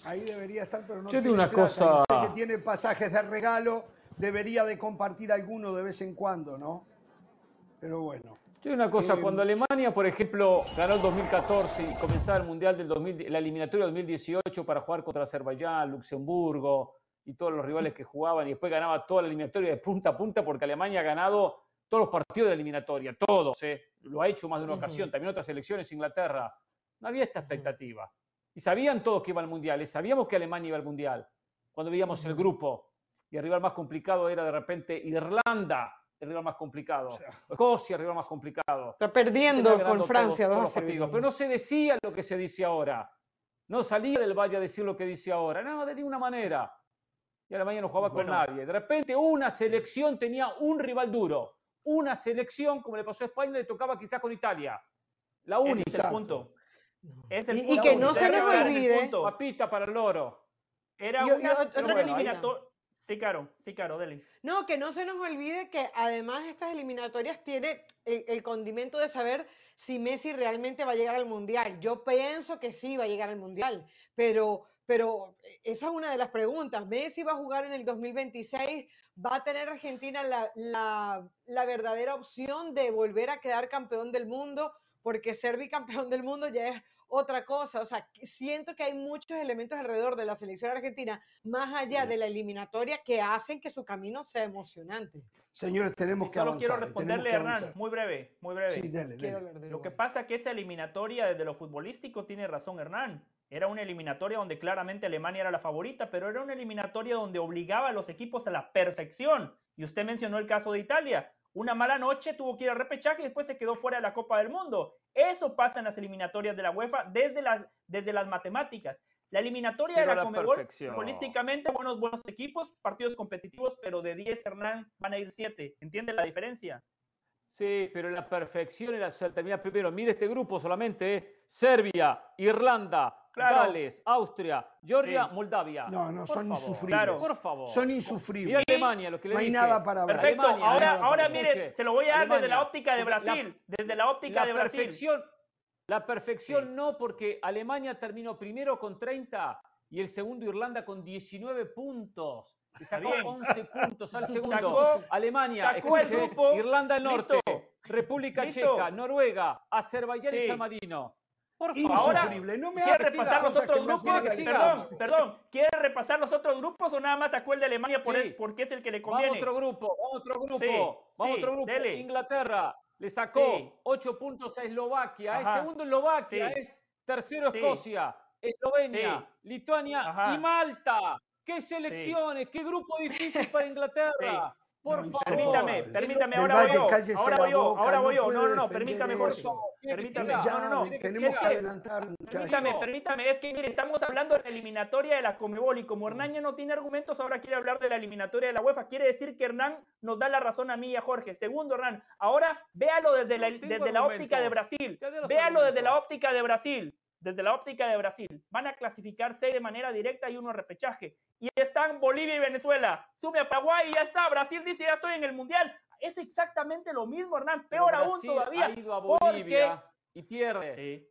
Ahí debería estar, pero no Yo digo tiene una plata. cosa- que tiene pasajes de regalo, debería de compartir alguno de vez en cuando, ¿no? Pero bueno. Yo digo una cosa, Eh, cuando Alemania, por ejemplo, ganó el 2014 y comenzaba el Mundial del 2000, la eliminatoria del 2018 para jugar contra Azerbaiyán, Luxemburgo y todos los rivales que jugaban y después ganaba toda la eliminatoria de punta a punta porque Alemania ha ganado todos los partidos de la eliminatoria, todos, ¿eh? lo ha hecho más de una ocasión, también otras elecciones, Inglaterra. No había esta expectativa. Y sabían todos que iba al Mundial, y sabíamos que Alemania iba al Mundial. Cuando veíamos el grupo, y el rival más complicado era de repente Irlanda, el rival más complicado. Escocia, el rival más complicado. Está perdiendo con Francia todos- 2 todos a los 0. partidos. Pero no se decía lo que se dice ahora. No salía del Valle a decir lo que dice ahora. No, de ninguna manera. Y Alemania no jugaba Bueno. con nadie. De repente una selección tenía un rival duro. Una selección, como le pasó a España, le tocaba quizás con Italia. La Ese única. es el punto. Es el Y- que no se nos olvide-. Papita para el loro. Era una, ot- otra eliminato- Sí, Caro, sí, Caro, dele. No, que no se nos olvide que además estas eliminatorias tiene el, el, condimento de saber si Messi realmente va a llegar al Mundial. Yo pienso que sí va a llegar al Mundial, pero, pero esa es una de las preguntas. Messi va a jugar en el 2026, va a tener Argentina la, la, la verdadera opción de volver a quedar campeón del mundo, porque ser bicampeón del mundo ya es otra cosa. O sea, siento que hay muchos elementos alrededor de la selección argentina, más allá de la eliminatoria, que hacen que su camino sea emocionante. Señores, tenemos que Solo avanzar. quiero responderle a Hernán, muy breve, muy breve. Sí, hablar de Lo que pasa es que esa eliminatoria desde lo futbolístico tiene razón Hernán. Era una eliminatoria donde claramente Alemania era la favorita, pero era una eliminatoria donde obligaba a los equipos a la perfección. Y usted mencionó el caso de Italia. Una mala noche tuvo que ir al repechaje y después se quedó fuera de la Copa del Mundo. Eso pasa en las eliminatorias de la UEFA desde las, desde las matemáticas. La eliminatoria Pero de la, la Comebol, futbolísticamente, buenos, buenos equipos, partidos competitivos, pero de 10, Hernán, van a ir 7. ¿Entiende la diferencia? Sí, pero la perfección era terminar primero. Mire este grupo solamente, ¿eh? Serbia, Irlanda, Claro. Gales, Austria, Georgia, Sí. Moldavia. No, no, Por son favor. insufribles. Claro. Por favor. Son Mira insufribles. Alemania, lo que le No hay dije. nada para ver. Perfecto. Alemania, ahora, Alemania, ahora mire, se lo voy a dar desde la Alemania, óptica de porque la- Brasil. desde la óptica La de Brasil. perfección, la perfección Sí. no, porque Alemania terminó primero con 30 y el segundo Irlanda con 19 puntos. Le sacó bien. 11 puntos al [LAUGHS] segundo. Sacó- Alemania, sacó el escuche, grupo. Irlanda del Norte, Listo. República Listo. Checa, Noruega, Azerbaiyán y Sí. San Marino. Por favor. No me ¿Quiere hagas repasar los otros grupos? que Perdón, siga. perdón. ¿Quiere repasar los otros grupos o nada más sacó el de Alemania por Sí. el- porque es el que le Vamos a conviene? otro grupo, vamos a otro grupo, Sí, vamos a sí, otro grupo. dele. Inglaterra le sacó Sí. 8 puntos a Eslovaquia. ¿eh? segundo Eslovaquia, Sí. ¿eh? tercero Sí. Escocia, Eslovenia, Sí. Lituania Ajá. y Malta. ¡Qué selecciones! ¡Qué grupo difícil para [LAUGHS] Inglaterra! Por No, favor. Permítame, permítame, ahora voy yo. Ahora voy yo, ahora voy yo. No, no, no, permítame. Jorge. Permítame, no, no, no. Tenemos que adelantar. Permítame, permítame, es que mire, estamos hablando de la eliminatoria de la Comebol y como Hernán ya no tiene argumentos, ahora quiere hablar de la eliminatoria de la UEFA. Quiere decir que Hernán nos da la razón a mí y a Jorge. Segundo, Hernán, ahora véalo desde la, desde óptica de. Brasil. Véalo desde la óptica de Brasil. Desde la óptica de Brasil. Van a clasificarse de manera directa y uno a repechaje. Y están Bolivia y Venezuela. Sube a Paraguay y ya está. Brasil dice ya estoy en el Mundial. Es exactamente lo mismo, Hernán. Pero Peor aún todavía. Ha ido a porque- Bolivia y pierde. Sí.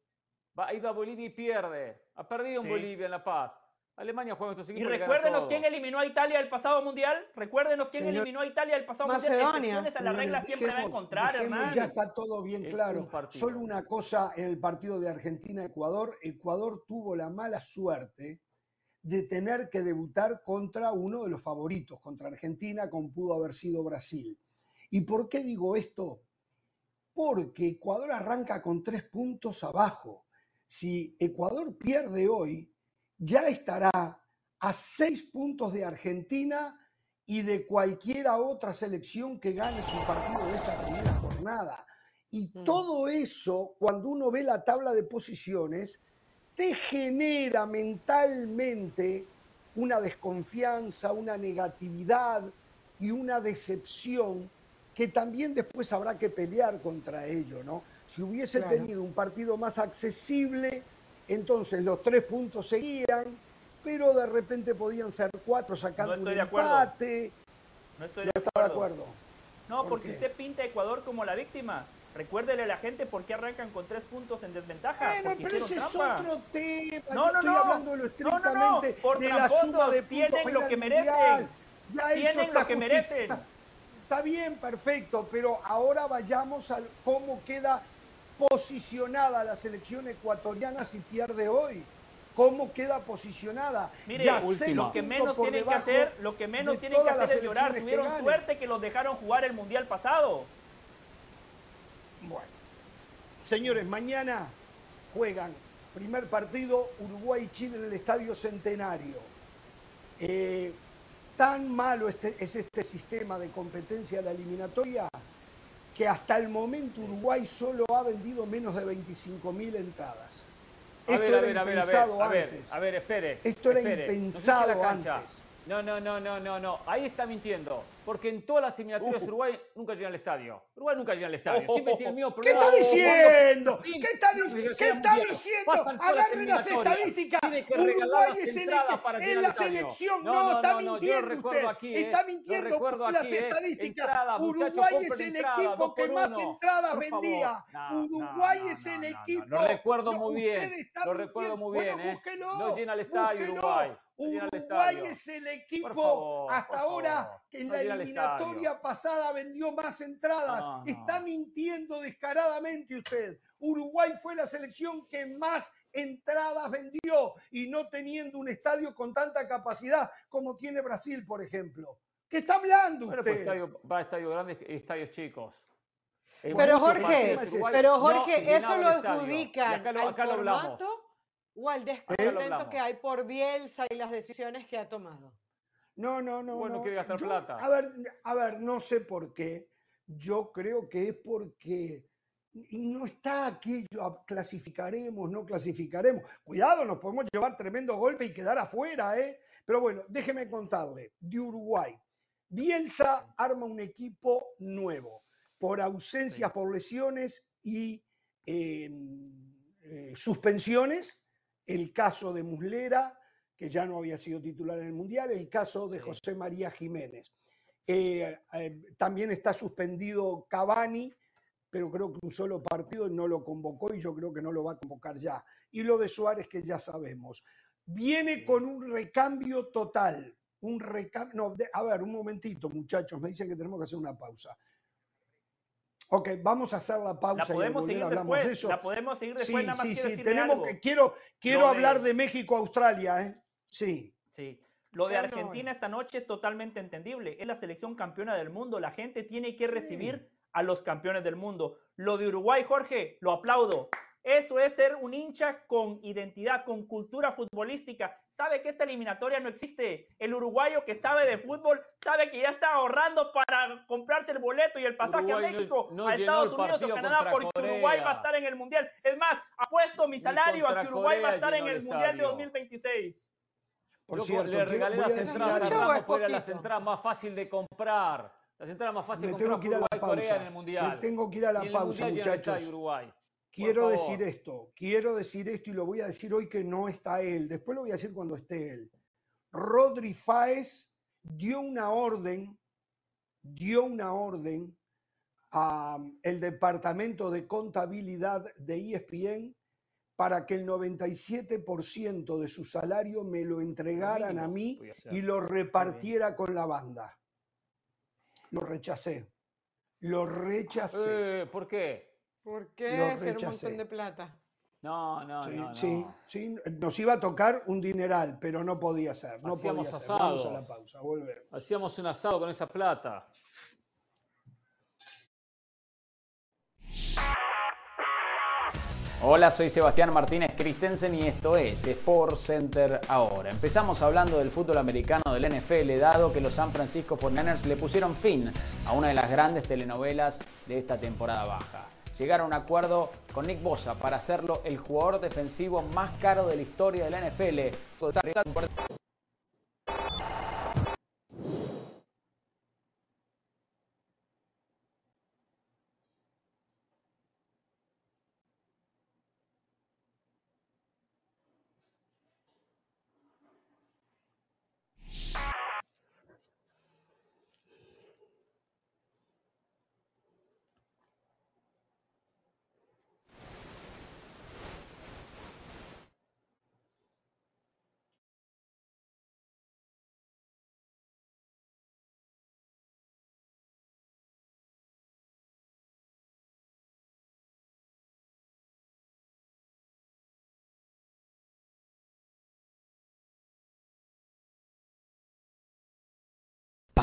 Ha ido a Bolivia y pierde. Ha perdido en Sí. Bolivia, en La Paz. Alemania juega estos Y equipos. a recuérdenos quién eliminó a Italia el pasado mundial. Recuérdenos quién Señor- eliminó a Italia el pasado Macedonia. mundial. Excepciones a la Señores, regla siempre va a encontrar. Ya está todo bien Es claro. un. Solo una cosa en el partido de Argentina-Ecuador. Ecuador tuvo la mala suerte de tener que debutar contra uno de los favoritos, contra Argentina, como pudo haber sido Brasil. ¿Y por qué digo esto? Porque Ecuador arranca con tres puntos abajo. Si Ecuador pierde hoy, ya estará a seis puntos de Argentina y de cualquiera otra selección que gane su partido de esta primera jornada. Y Mm. todo eso, cuando uno ve la tabla de posiciones, te genera mentalmente una desconfianza, una negatividad y una decepción que también después habrá que pelear contra ello, ¿no? Si hubiese Claro. tenido un partido más accesible, entonces los tres puntos seguían, pero de repente podían ser cuatro sacando No estoy un de acuerdo. empate. No estoy No de está de acuerdo. acuerdo. No, ¿Por porque qué? usted pinta a Ecuador como la víctima. Recuérdele a la gente por qué arrancan con tres puntos en desventaja. Bueno, pero ese es otro tema. No, Yo no, estoy no. hablando de lo No, no, no. estrictamente Por de la suma de puntos tienen lo que merecen. Mundial. Ya Tienen está lo que merecen. Está bien, perfecto, pero ahora vayamos a cómo queda posicionada la selección ecuatoriana si pierde hoy. ¿Cómo queda posicionada? Mire, Ya lo que menos tienen que hacer, lo que menos tienen que hacer es llorar. que Tuvieron suerte que los dejaron jugar el mundial pasado. Bueno, señores, mañana juegan primer partido Uruguay-Chile en el Estadio Centenario. Eh, tan malo este- es este sistema de competencia de la eliminatoria que hasta el momento Uruguay solo ha vendido menos de 25.000 entradas. A Esto ver, era a ver, impensado a ver, antes. a ver, espere. Esto era espere. No sé si impensado antes. No, no, no, no, no, no. Ahí está mintiendo. Porque en todas las eliminatorias Uh. Uruguay nunca llega al estadio. Uruguay nunca llega al estadio. Oh, Siempre tiene el mismo ¿Qué problema. está diciendo? ¿Qué está, ¿qué está diciendo? las Agarren las eliminatorias. estadísticas. Que Uruguay las es, el equi- para es la selección. No, No, no, está no, mintiendo usted. aquí, ¿eh? Está mintiendo por las ¿eh? estadísticas. Entrada, Uruguay es el entrada, equipo que más entradas vendía. Uruguay es el equipo. Lo recuerdo muy bien. Lo recuerdo muy bien, No llena el estadio. Uruguay. Uruguay es el equipo favor, hasta ahora favor. que en No la eliminatoria pasada vendió más entradas. No, no. Está mintiendo descaradamente usted. Uruguay fue la selección que más entradas vendió y no teniendo un estadio con tanta capacidad como tiene Brasil, por ejemplo. ¿Qué está hablando Bueno, usted? pues estadio, va a estadios grandes y estadios chicos. Pero Jorge, pero no Jorge, eso lo adjudican acá lo, al lo hablamos. O al descontento que hay por Bielsa y las decisiones que ha tomado. No, no, no. Bueno, no. quiere gastar Yo- plata. A ver, a ver, no sé por qué. Yo creo que es porque no está aquí, yo- clasificaremos, no clasificaremos. Cuidado, nos podemos llevar tremendo golpe y quedar afuera, ¿eh? Pero bueno, déjeme contarle, de Uruguay. Bielsa arma un equipo nuevo, por ausencias, por lesiones y eh, eh, suspensiones. El caso de Muslera, que ya no había sido titular en el Mundial, el caso de. José María Jiménez. Eh, eh, también está suspendido Cavani, pero creo que un solo partido no lo convocó y yo creo que no lo va a convocar ya. Y lo de Suárez, que ya sabemos. Viene con un recambio total. Un recambio. No, de- a ver, un momentito, muchachos. Me dicen que tenemos que hacer una pausa. Ok, vamos a hacer la pausa La y podemos volver seguir hablamos de después. eso. La podemos seguir Sí, después. nada más sí, quiero sí. Tenemos algo. que, quiero quiero Lo de- hablar de México-Australia, ¿eh? Sí. Sí. Lo de. Argentina esta noche es totalmente entendible. Es la selección campeona del mundo. La gente tiene que recibir a los campeones del mundo. Lo de Uruguay, Jorge, lo aplaudo. Eso es ser un hincha con identidad, con cultura futbolística. Sabe que esta eliminatoria no existe. El uruguayo que sabe de fútbol sabe que ya está ahorrando para comprarse el boleto y el pasaje Uruguay a no- México, no a llenó Estados Unidos o Canadá porque Uruguay va a Corea. estar en el Mundial. Es más, apuesto mi salario a que Uruguay va a Corea estar en el el Mundial de estadio. 2026. Por Yo cierto, le regalé a las entradas a Ramos las entradas más fáciles de comprar. Las entradas más fáciles Me de comprar a Uruguay-Corea en el Mundial. Me tengo que ir a la pausa, muchachos. Uruguay. Quiero decir esto, quiero decir esto y lo voy a decir hoy que no está él. Después lo voy a decir cuando esté él. Rodri Fáez dio una orden, dio una orden al departamento de contabilidad de ESPN para que el 97% de su salario me lo entregaran mínimo a mí y lo repartiera con la banda. Lo rechacé. Lo rechacé. Eh, ¿Por qué? ¿Por qué hacer un montón de plata? No, no, Sí, no. no. sí, sí, nos iba a tocar un dineral, pero no podía ser. No Hacíamos podía ser. Vamos a la pausa, volvemos. Hacíamos un asado con esa plata. Hola, soy Sebastián Martínez Christensen y esto es Sport Center ahora. Empezamos hablando del fútbol americano del NFL, dado que los San Francisco 49ers le pusieron fin a una de las grandes telenovelas de esta temporada baja. Llegaron a un acuerdo con Nick Bosa para hacerlo el jugador defensivo más caro de la historia de la NFL.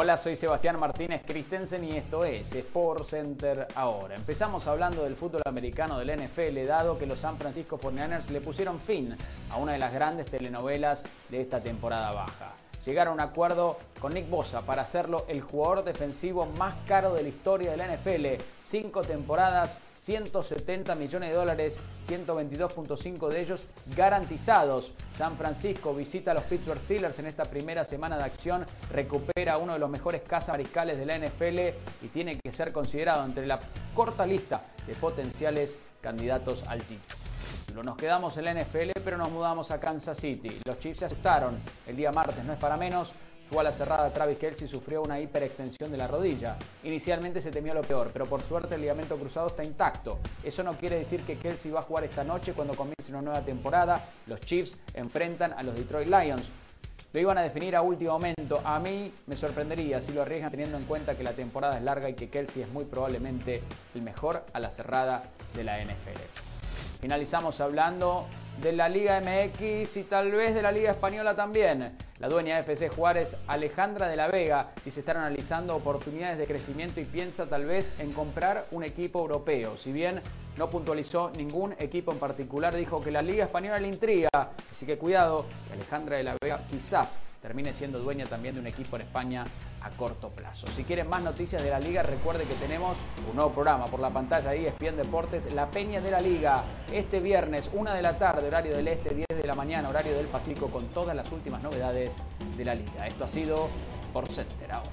Hola, soy Sebastián Martínez Christensen y esto es Sport Center ahora. Empezamos hablando del fútbol americano del NFL, dado que los San Francisco 49ers le pusieron fin a una de las grandes telenovelas de esta temporada baja. Llegaron a un acuerdo con Nick Bosa para hacerlo el jugador defensivo más caro de la historia de la NFL. Cinco temporadas, 170 millones de dólares, 122.5 de ellos garantizados. San Francisco visita a los Pittsburgh Steelers en esta primera semana de acción, recupera uno de los mejores mariscales de la NFL y tiene que ser considerado entre la corta lista de potenciales candidatos al título. Nos quedamos en la NFL, pero nos mudamos a Kansas City. Los Chiefs se asustaron el día martes, no es para menos. Su ala cerrada Travis Kelsey sufrió una hiperextensión de la rodilla. Inicialmente se temió lo peor, pero por suerte el ligamento cruzado está intacto. Eso no quiere decir que Kelsey va a jugar esta noche cuando comience una nueva temporada. Los Chiefs enfrentan a los Detroit Lions. Lo iban a definir a último momento. A mí me sorprendería si lo arriesgan teniendo en cuenta que la temporada es larga y que Kelsey es muy probablemente el mejor a la cerrada de la NFL. Finalizamos hablando de la Liga MX y tal vez de la Liga Española también. La dueña de FC Juárez, Alejandra de la Vega, dice estar analizando oportunidades de crecimiento y piensa tal vez en comprar un equipo europeo. Si bien no puntualizó ningún equipo en particular, dijo que la Liga Española le intriga. Así que cuidado, Alejandra de la Vega quizás termine siendo dueña también de un equipo en España a corto plazo. Si quieren más noticias de la liga, recuerde que tenemos un nuevo programa por la pantalla ahí, ESPN Deportes, La Peña de la Liga, este viernes, una de la tarde, horario del este, 10 de la mañana, horario del Pacífico, con todas las últimas novedades de la liga. Esto ha sido por Center ahora.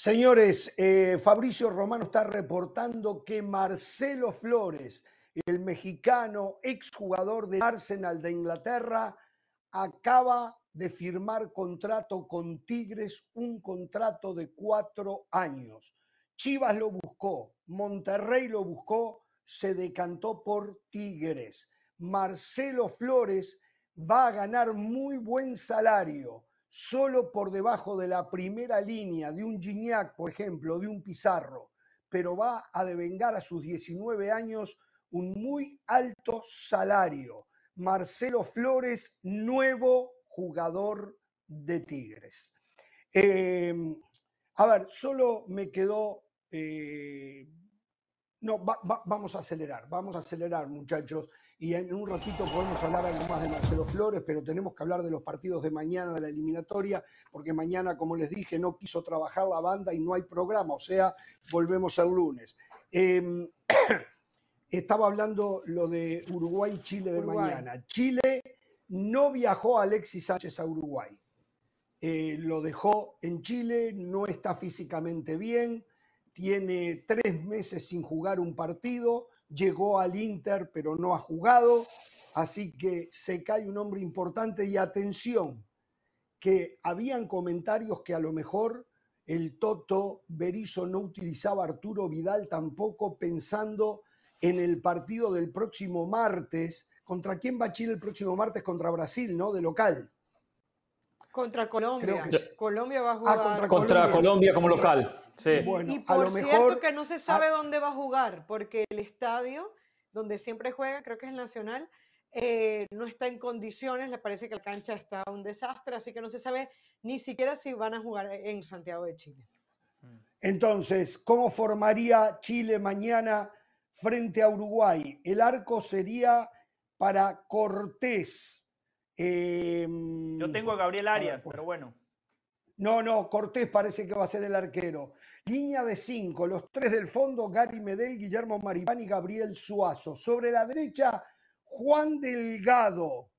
Señores, eh, Fabricio Romano está reportando que Marcelo Flores, el mexicano exjugador de Arsenal de Inglaterra, acaba de firmar contrato con Tigres, un contrato de cuatro años. Chivas lo buscó, Monterrey lo buscó, se decantó por Tigres. Marcelo Flores va a ganar muy buen salario solo por debajo de la primera línea de un Gignac, por ejemplo, de un Pizarro, pero va a devengar a sus 19 años un muy alto salario. Marcelo Flores, nuevo jugador de Tigres. Em, a ver, solo me quedó... Eh, no, vamos a acelerar, vamos a acelerar, muchachos y en un ratito podemos hablar algo más de Marcelo Flores, pero tenemos que hablar de los partidos de mañana de la eliminatoria, porque mañana, como les dije, no quiso trabajar la banda y no hay programa, o sea, volvemos el lunes. Em, estaba hablando lo de Uruguay-Chile de mañana. Chile no viajó a Alexis Sánchez a Uruguay. Eh, lo dejó en Chile, no está físicamente bien, tiene tres meses sin jugar un partido llegó al Inter pero no ha jugado, así que se cae un hombre importante y atención, que habían comentarios que a lo mejor el Toto Berizo no utilizaba a Arturo Vidal tampoco pensando en el partido del próximo martes. ¿Contra quién va Chile el próximo martes? Contra Brasil, ¿no? De local. Contra Colombia. Colombia va a ah, jugar. contra, Colombia. como local. Sí. y, por cierto que no se sabe dónde va a jugar, porque el estadio donde siempre juega, creo que es el Nacional, eh, no está en condiciones, le parece que la cancha está un desastre, así que no se sabe ni siquiera si van a jugar en Santiago de Chile. Entonces, ¿cómo formaría Chile mañana frente a Uruguay? El arco sería para Cortés, Em, Yo tengo a Gabriel Arias, pero bueno. No, no, Cortés parece que va a ser el arquero. Línea de cinco, los tres del fondo, Gary Medel, Guillermo Maripán y Gabriel Suazo. Sobre la derecha, Juan Delgado.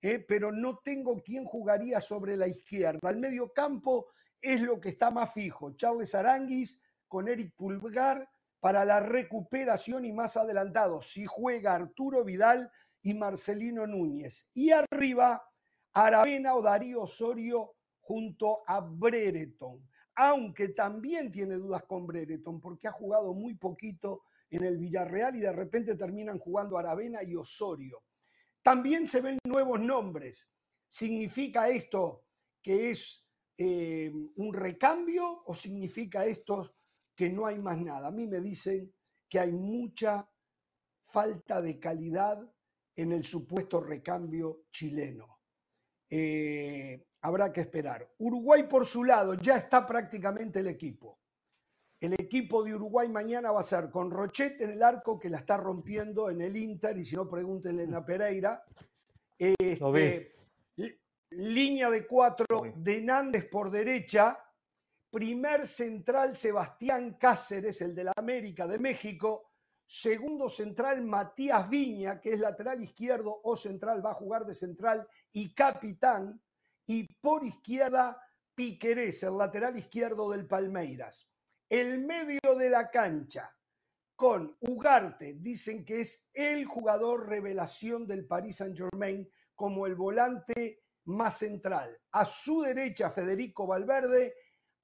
Eh, pero no tengo quién jugaría sobre la izquierda. Al medio campo es lo que está más fijo. Charles Aranguis con Eric Pulgar para la recuperación y más adelantado, si juega Arturo Vidal y Marcelino Núñez. Y arriba, Aravena o Darío Osorio junto a Brereton aunque también tiene dudas con Brereton porque ha jugado muy poquito en el Villarreal y de repente terminan jugando Aravena y Osorio. También se ven nuevos nombres. ¿Significa esto que es eh, un recambio o significa esto que no hay más nada? A mí me dicen que hay mucha falta de calidad en el supuesto recambio chileno. Eh, habrá que esperar. Uruguay por su lado, ya está prácticamente el equipo. El equipo de Uruguay mañana va a ser con Rochet en el arco, que la está rompiendo en el Inter, y si no, pregúntenle en la Pereira. Este, línea de cuatro de Nández por derecha. Primer central Sebastián Cáceres, el de la América de México. Segundo central Matías Viña, que es lateral izquierdo o central, va a jugar de central y capitán y por izquierda Piquerés, el lateral izquierdo del Palmeiras. El medio de la cancha con Ugarte, dicen que es el jugador revelación del Paris Saint-Germain como el volante más central. A su derecha Federico Valverde,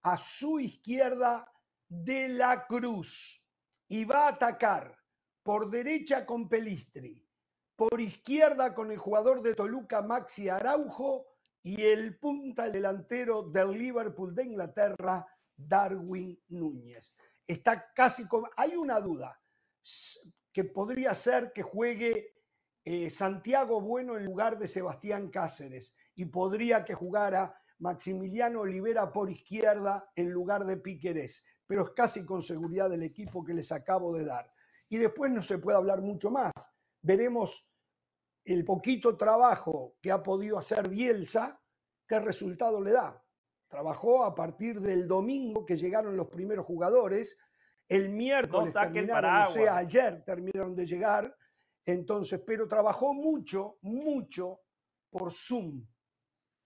a su izquierda De la Cruz. Y va a atacar por derecha con Pelistri, por izquierda con el jugador de Toluca Maxi Araujo y el punta delantero del Liverpool de Inglaterra, Darwin Núñez. Está casi como... Hay una duda que podría ser que juegue eh, Santiago Bueno en lugar de Sebastián Cáceres y podría que jugara Maximiliano Olivera por izquierda en lugar de Piquerés, pero es casi con seguridad del equipo que les acabo de dar. Y después no se puede hablar mucho más. Veremos el poquito trabajo que ha podido hacer Bielsa, ¿qué resultado le da? Trabajó a partir del domingo que llegaron los primeros jugadores, el miércoles terminaron, o sea, ayer terminaron de llegar, entonces, pero trabajó mucho, mucho por Zoom.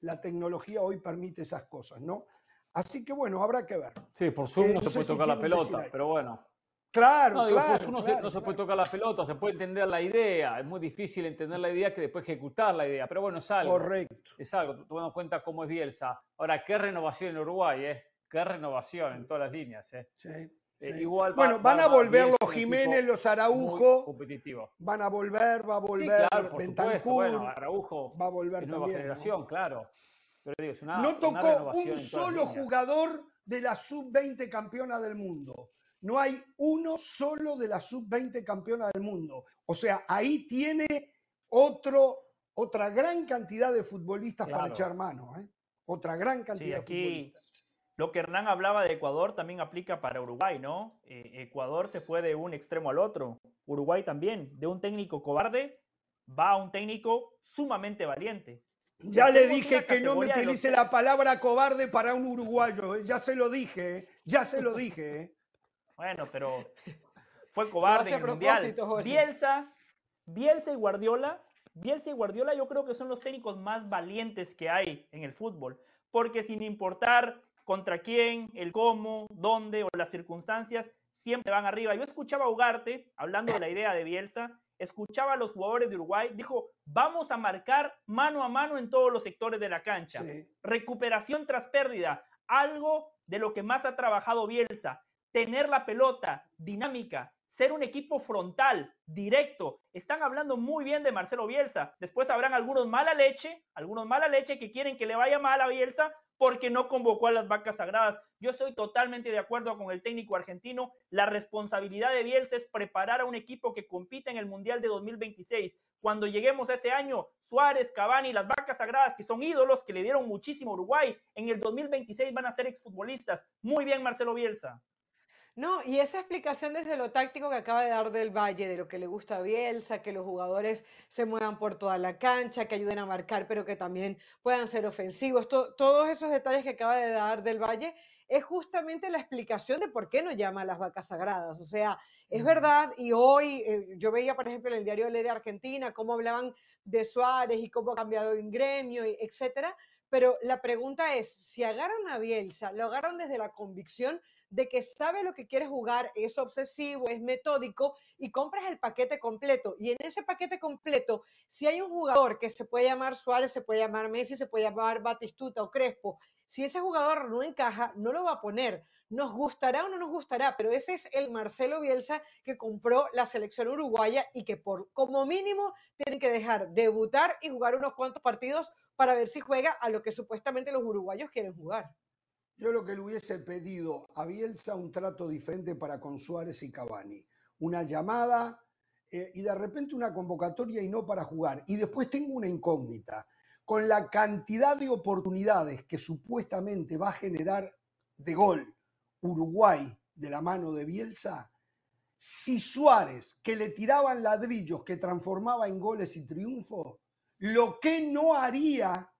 La tecnología hoy permite esas cosas, ¿no? Así que bueno, habrá que ver. Sí, por Zoom no, se puede tocar la pelota, pero bueno. Claro, no, claro, uno no se puede tocar la pelota, se puede entender la idea. Es muy difícil entender la idea que después ejecutar la idea. Pero bueno, es algo. Correcto. Es algo, tomando en cuenta cómo es Bielsa. Ahora, qué renovación en Uruguay, ¿eh? Qué renovación en todas las líneas, ¿eh? Sí. Eh, igual bueno, van a volver los Jiménez, los Araujo. Competitivo. Van a volver, va a volver sí, claro, por Bueno, Araujo. Va a volver nueva generación, claro. Pero digo, es una, no tocó un solo jugador de la sub-20 campeona del mundo no hay uno solo de la sub-20 campeona del mundo. O sea, ahí tiene otro, otra gran cantidad de futbolistas para echar mano. ¿eh? Otra gran cantidad aquí, de futbolistas. Lo que Hernán hablaba de Ecuador también aplica para Uruguay, ¿no? Eh, Ecuador se fue de un extremo al otro. Uruguay también. De un técnico cobarde va a un técnico sumamente valiente. Ya le dije que no me utilice la palabra cobarde para un uruguayo. ¿eh? Ya se lo dije, ya se lo dije. Bueno, pero fue cobarde en el Mundial. Bielsa, Bielsa y Guardiola, Bielsa y Guardiola yo creo que son los técnicos más valientes que hay en el fútbol, porque sin importar contra quién, el cómo, dónde o las circunstancias, siempre van arriba. Yo escuchaba a Ugarte hablando de la idea de Bielsa, escuchaba a los jugadores de Uruguay, dijo, vamos a marcar mano a mano en todos los sectores de la cancha. Recuperación tras pérdida, algo de lo que más ha trabajado Bielsa tener la pelota dinámica, ser un equipo frontal, directo. Están hablando muy bien de Marcelo Bielsa. Después habrán algunos mala leche, algunos mala leche que quieren que le vaya mal a Bielsa porque no convocó a las vacas sagradas. Yo estoy totalmente de acuerdo con el técnico argentino. La responsabilidad de Bielsa es preparar a un equipo que compita en el Mundial de 2026. Cuando lleguemos a ese año, Suárez, Cavani, las vacas sagradas, que son ídolos que le dieron muchísimo a Uruguay, en el 2026 van a ser exfutbolistas. Muy bien, Marcelo Bielsa. No, y esa explicación desde lo táctico que acaba de dar del Valle, de lo que le gusta a Bielsa, que los jugadores se muevan por toda la cancha, que ayuden a marcar, pero que también puedan ser ofensivos, todos esos detalles que acaba de dar del Valle, es justamente la explicación de por qué no llama a las vacas sagradas. O sea, es verdad, y hoy eh, yo veía, por ejemplo, en el diario Le de Argentina, cómo hablaban de Suárez y cómo ha cambiado en gremio, etcétera, pero la pregunta es, si agarran a Bielsa, lo agarran desde la convicción de que sabe lo que quiere jugar, es obsesivo, es metódico y compras el paquete completo. Y en ese paquete completo, si hay un jugador que se puede llamar Suárez, se puede llamar Messi, se puede llamar Batistuta o Crespo, si ese jugador no encaja, no lo va a poner. Nos gustará o no nos gustará, pero ese es el Marcelo Bielsa que compró la selección uruguaya y que por como mínimo tienen que dejar debutar y jugar unos cuantos partidos para ver si juega a lo que supuestamente los uruguayos quieren jugar. Yo lo que le hubiese pedido a Bielsa un trato diferente para con Suárez y Cavani. Una llamada eh, y de repente una convocatoria y no para jugar. Y después tengo una incógnita. Con la cantidad de oportunidades que supuestamente va a generar de gol Uruguay de la mano de Bielsa, si Suárez, que le tiraban ladrillos que transformaba en goles y triunfo, lo que no haría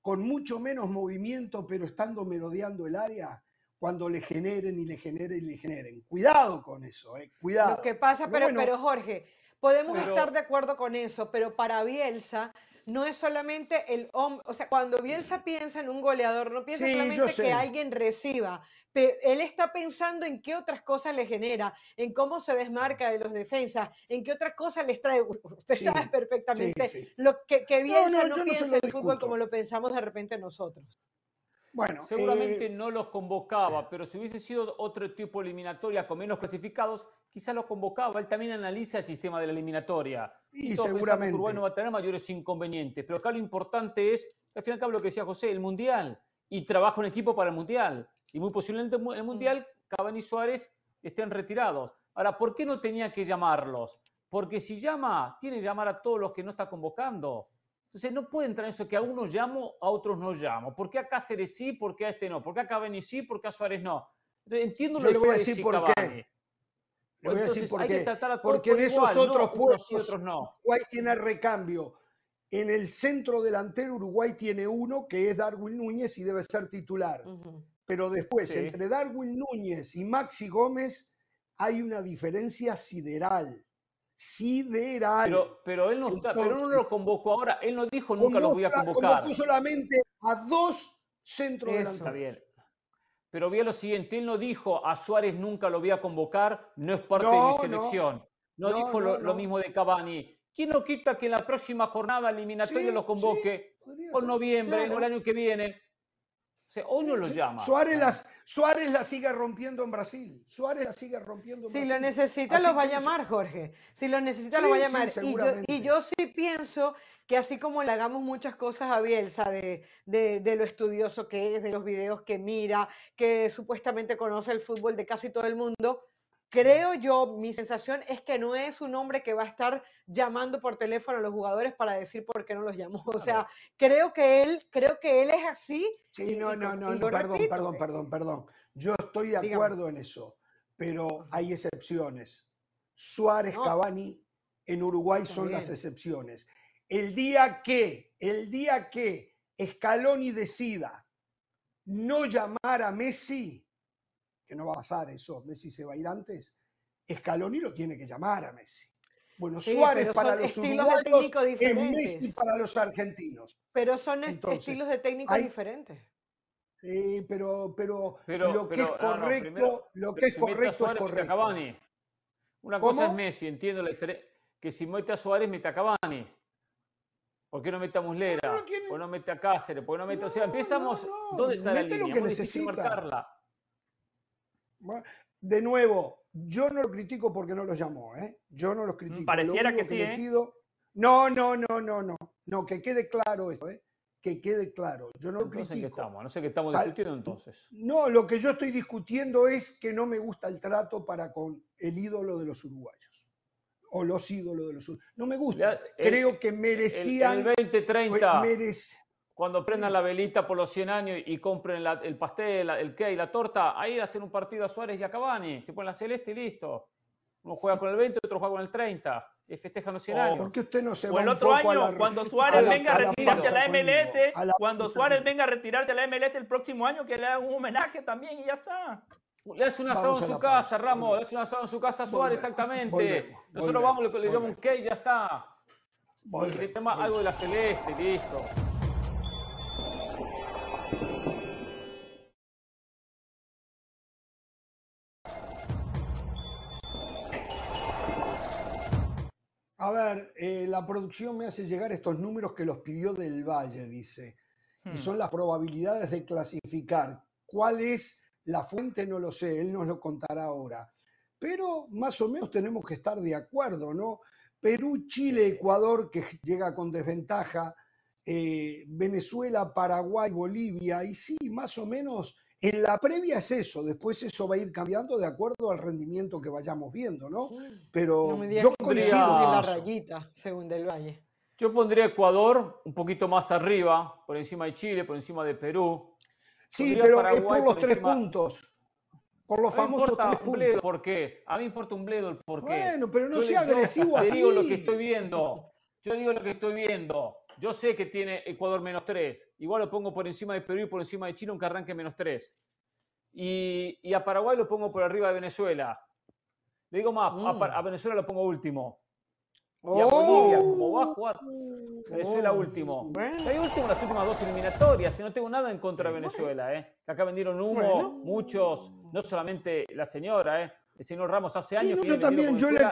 con mucho menos movimiento, pero estando merodeando el área, cuando le generen y le generen y le generen. Cuidado con eso, eh, cuidado. Lo que pasa, pero, pero Jorge, podemos estar de acuerdo con eso, pero para Bielsa no es solamente el hombre, o sea, cuando Bielsa piensa en un goleador, no piensa solamente que alguien reciba, pero él está pensando en qué otras cosas le genera, en cómo se desmarca de los defensas, en qué otras cosas les trae. [LAUGHS] Usted sabe perfectamente lo que, que Bielsa no, piensa el fútbol como lo pensamos de repente nosotros. Bueno, seguramente eh, no los convocaba, pero si hubiese sido otro tipo de eliminatoria con menos clasificados, quizás los convocaba. Él también analiza el sistema de la eliminatoria. Y, seguramente. Uruguay no va a tener mayores inconvenientes. Pero acá lo importante es, al final cabo lo que decía José, el Mundial. Y trabaja un equipo para el Mundial. Y muy posiblemente en el Mundial, Cavani y Suárez estén retirados. Ahora, ¿por qué no tenía que llamarlos? Porque si llama, tiene que llamar a todos los que no está convocando. Entonces no puede entrar en eso que a unos llamo, a otros no llamo. ¿Por qué a Cáceres sí, por qué a este no? ¿Por qué a Cavani sí, por qué a Suárez no? Entonces, entiendo lo que voy a decir por qué. Le voy a decir por qué. Porque en esos otros puestos otros no. Uruguay tiene recambio. En el centro delantero Uruguay tiene uno que es Darwin Núñez y debe ser titular. Pero después, entre Darwin Núñez y Maxi Gómez, hay una diferencia sideral sideral. Pero, pero él no, pero no lo convocó ahora, él no dijo nunca lo voy a convocar. Convocó solamente a dos centros Está bien. Pero vio lo siguiente, él no dijo a Suárez nunca lo voy a convocar, no es parte de mi selección. No, dijo lo, mismo de Cavani. ¿Quién no quita que en la próxima jornada eliminatoria lo convoque? por noviembre, o el año que viene hoy no lo llama. Suárez, las, Suárez la sigue rompiendo en Brasil. Suárez la sigue rompiendo en si Brasil. Si lo necesita, lo va a llamar, Jorge. Si lo necesita, lo va a llamar. y, yo, sí pienso que así como le hagamos muchas cosas a Bielsa de, de, de, lo estudioso que es, de los videos que mira, que supuestamente conoce el fútbol de casi todo el mundo, creo yo, mi sensación es que no es un hombre que va a estar llamando por teléfono a los jugadores para decir por qué no los llamó. O sea, creo que él, creo que él es así. Sí, no, no, no, perdón, perdón, perdón, perdón. Yo estoy de acuerdo en eso, pero hay excepciones. Suárez, Cavani en Uruguay son las excepciones. El día que, el día que Scaloni decida no llamar a Messi, que no va a pasar eso, Messi se va a ir antes, Scaloni lo tiene que llamar a Messi. Bueno, Suárez para los uruguayos es Messi para los argentinos. Pero son estilos de técnicos diferentes. Sí, pero, pero, lo que es correcto, lo que es correcto es correcto. Una cosa es Messi, entiendo la diferencia. Que si mete a Suárez, mete a Cavani. ¿Por qué no mete a Muslera? ¿Por qué no mete a Cáceres? ¿Por qué no mete? o sea, empezamos. ¿Dónde está la línea? Lo que necesita. De nuevo, yo no lo critico porque no lo llamó, ¿eh? Yo no lo mm, critico. Pareciera que, sí, ¿eh? pido... No, no, no, no, no. No, que quede claro esto, ¿eh? Que quede claro. Yo no lo critico. qué estamos? No sé qué estamos discutiendo entonces. No, lo que yo estoy discutiendo es que no me gusta el trato para con el ídolo de los uruguayos. O los ídolos de los uruguayos. No me gusta. Creo que merecían... El, 2030. Cuando prendan la velita por los 100 años y compren el pastel, el cake, la torta, ahí hacen un partido a Suárez y a Cavani. Se ponen la celeste y listo. Uno juega con el 20, otro juega con el 30. Y festejan los 100 años. ¿Por qué usted no se o va el otro año, la- cuando Suárez a la- venga a retirarse a la MLS? A cuando Suárez venga a retirarse a la MLS el próximo año, que le hagan un homenaje también y ya está. Le hace un asado en su casa, Ramos. Le hace un asado en su casa a Suárez, exactamente. volvemos, Nosotros volvemos, vamos, le, le llevamos un cake y ya está. Le Volvemos, tema algo de la celeste, listo. A ver, eh, la producción me hace llegar estos números que los pidió del Valle, dice. Y Hmm. son las probabilidades de clasificar. ¿Cuál es la fuente? No lo sé, él nos lo contará ahora. Pero más o menos tenemos que estar de acuerdo, ¿no? Perú, Chile, Ecuador, que llega con desventaja, eh, Venezuela, Paraguay, Bolivia, y sí, más o menos en la previa es eso, después eso va a ir cambiando de acuerdo al rendimiento que vayamos viendo, ¿no? Pero No yo que coincido la rayita, según Del Valle. Yo pondría Ecuador un poquito más arriba, por encima de Chile, por encima de Perú. Sí, Pondría pero es por los por tres encima- puntos. Por los No famosos importa tres un bledo puntos. por qué es. A mí me importa un bledo el por qué. Bueno, pero no Yo sea le- yo agresivo le digo lo así. que estoy viendo. Yo digo lo que estoy viendo. Yo sé que tiene Ecuador menos 3. Igual lo pongo por encima de Perú y por encima de Chile, aunque arranque menos 3. Y, y a Paraguay lo pongo por arriba de Venezuela. Le digo más, a, Mm. a Venezuela lo pongo último. Y a Bolivia, como va a jugar Venezuela Oh, último. bueno. Hay último en las últimas dos eliminatorias y no tengo nada en contra de Venezuela. ¿eh? Que acá vendieron humo Bueno. muchos, no solamente la señora, ¿eh? El señor Ramos hace Sí, años no, que yo también, yo le yo-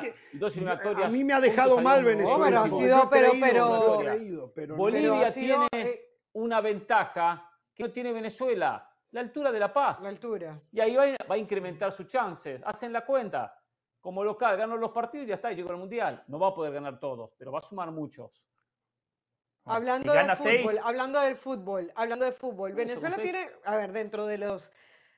a mí me ha dejado mal Venezuela. último. sido- pero- pero- creído, pero no. Bolivia Pero ha sido, tiene eh, una ventaja que no tiene Venezuela, la altura de La Paz. la altura. Y ahí va, a- va a incrementar sus chances. Hacen la cuenta. Como local, ganan los partidos y ya está, y llegó al Mundial. No va a poder ganar todos, pero va a sumar muchos. Hablando si del gana fútbol, seis, hablando del fútbol, hablando de fútbol, Venezuela tiene, a ver, dentro de los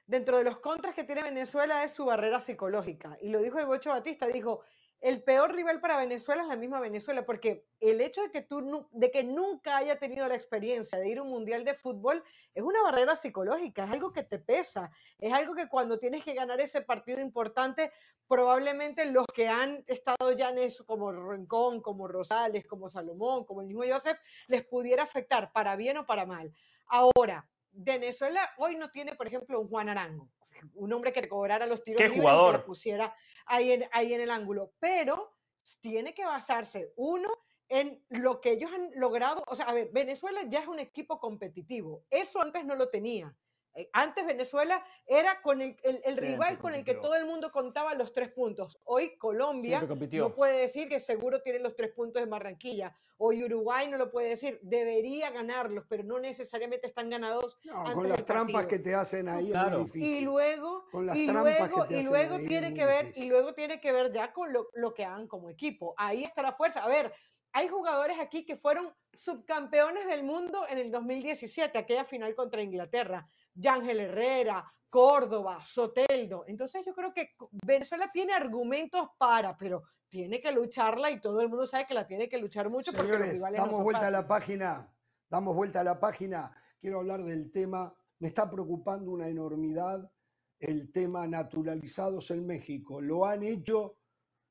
dentro de los contras que tiene Venezuela es su barrera psicológica. Y lo dijo el Bocho Batista, dijo, el peor rival para Venezuela es la misma Venezuela, porque el hecho de que tú de que nunca haya tenido la experiencia de ir a un mundial de fútbol es una barrera psicológica, es algo que te pesa, es algo que cuando tienes que ganar ese partido importante, probablemente los que han estado ya en eso, como Rincón, como Rosales, como Salomón, como el mismo Joseph, les pudiera afectar para bien o para mal. Ahora, Venezuela hoy no tiene, por ejemplo, un Juan Arango, un hombre que te cobrara los tiros ¡Qué libres y que jugador! pusiera ahí en, ahí en el ángulo, pero tiene que basarse, uno, en lo que ellos han logrado. O sea, a ver, Venezuela ya es un equipo competitivo. Eso antes no lo tenía. Eh, Antes Venezuela era con el, el- el rival con el que todo el mundo contaba los tres puntos. Hoy Colombia no puede decir que seguro tiene los tres puntos en Barranquilla. Hoy Uruguay no lo puede decir. Debería ganarlos, pero no necesariamente están ganados. No, antes con las trampas partido. que te hacen ahí es Claro. muy difícil. Y luego, Con las y luego, y luego es tiene que ver, y difícil. luego tiene que ver ya con lo, lo que hagan como equipo. Ahí está la fuerza. A ver, hay jugadores aquí que fueron subcampeones del mundo en el 2017, aquella final contra Inglaterra. Yángel Herrera, Córdoba, Soteldo. Entonces yo creo que Venezuela tiene argumentos para, pero tiene que lucharla y todo el mundo sabe que la tiene que luchar mucho porque los Señores, no damos son vuelta a la página. Damos vuelta a la página. Quiero hablar del tema. Me está preocupando una enormidad el tema naturalizados en México. Lo han hecho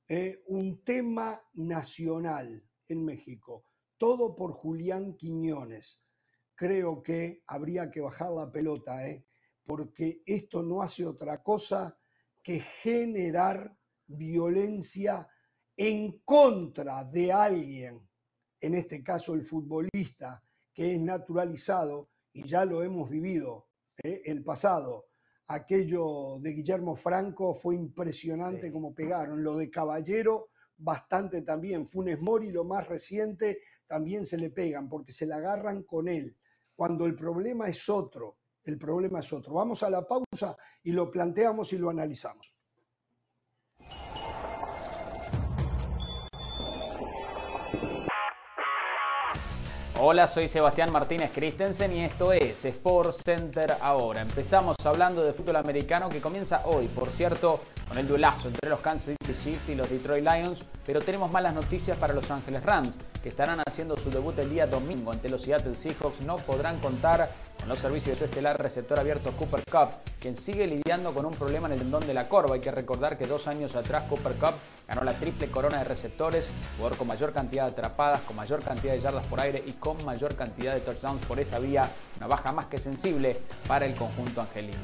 eh, un tema nacional en México. Todo por Julián Quiñones. Creo que habría que bajar la pelota, ¿eh? porque esto no hace otra cosa que generar violencia en contra de alguien, en este caso el futbolista, que es naturalizado, y ya lo hemos vivido, ¿eh? el pasado. Aquello de Guillermo Franco fue impresionante Sí. como pegaron. Lo de Caballero, bastante también. Funes Mori, lo más reciente, también se le pegan porque se la agarran con él. Cuando el problema es otro, el problema es otro. Vamos a la pausa y lo planteamos y lo analizamos. Hola, soy Sebastián Martínez Christensen y esto es Sports Center ahora. Empezamos hablando de fútbol americano que comienza hoy. Por cierto, con el duelazo entre los Kansas City Chiefs y los Detroit Lions, pero tenemos malas noticias para los Ángeles Rams, que estarán haciendo su debut el día domingo ante los Seattle Seahawks. No podrán contar con los servicios de su estelar receptor abierto Cooper Cup, quien sigue lidiando con un problema en el tendón de la corva. Hay que recordar que dos años atrás Cooper Cup ganó la triple corona de receptores, jugador con mayor cantidad de atrapadas, con mayor cantidad de yardas por aire y con mayor cantidad de touchdowns por esa vía, una baja más que sensible para el conjunto angelino.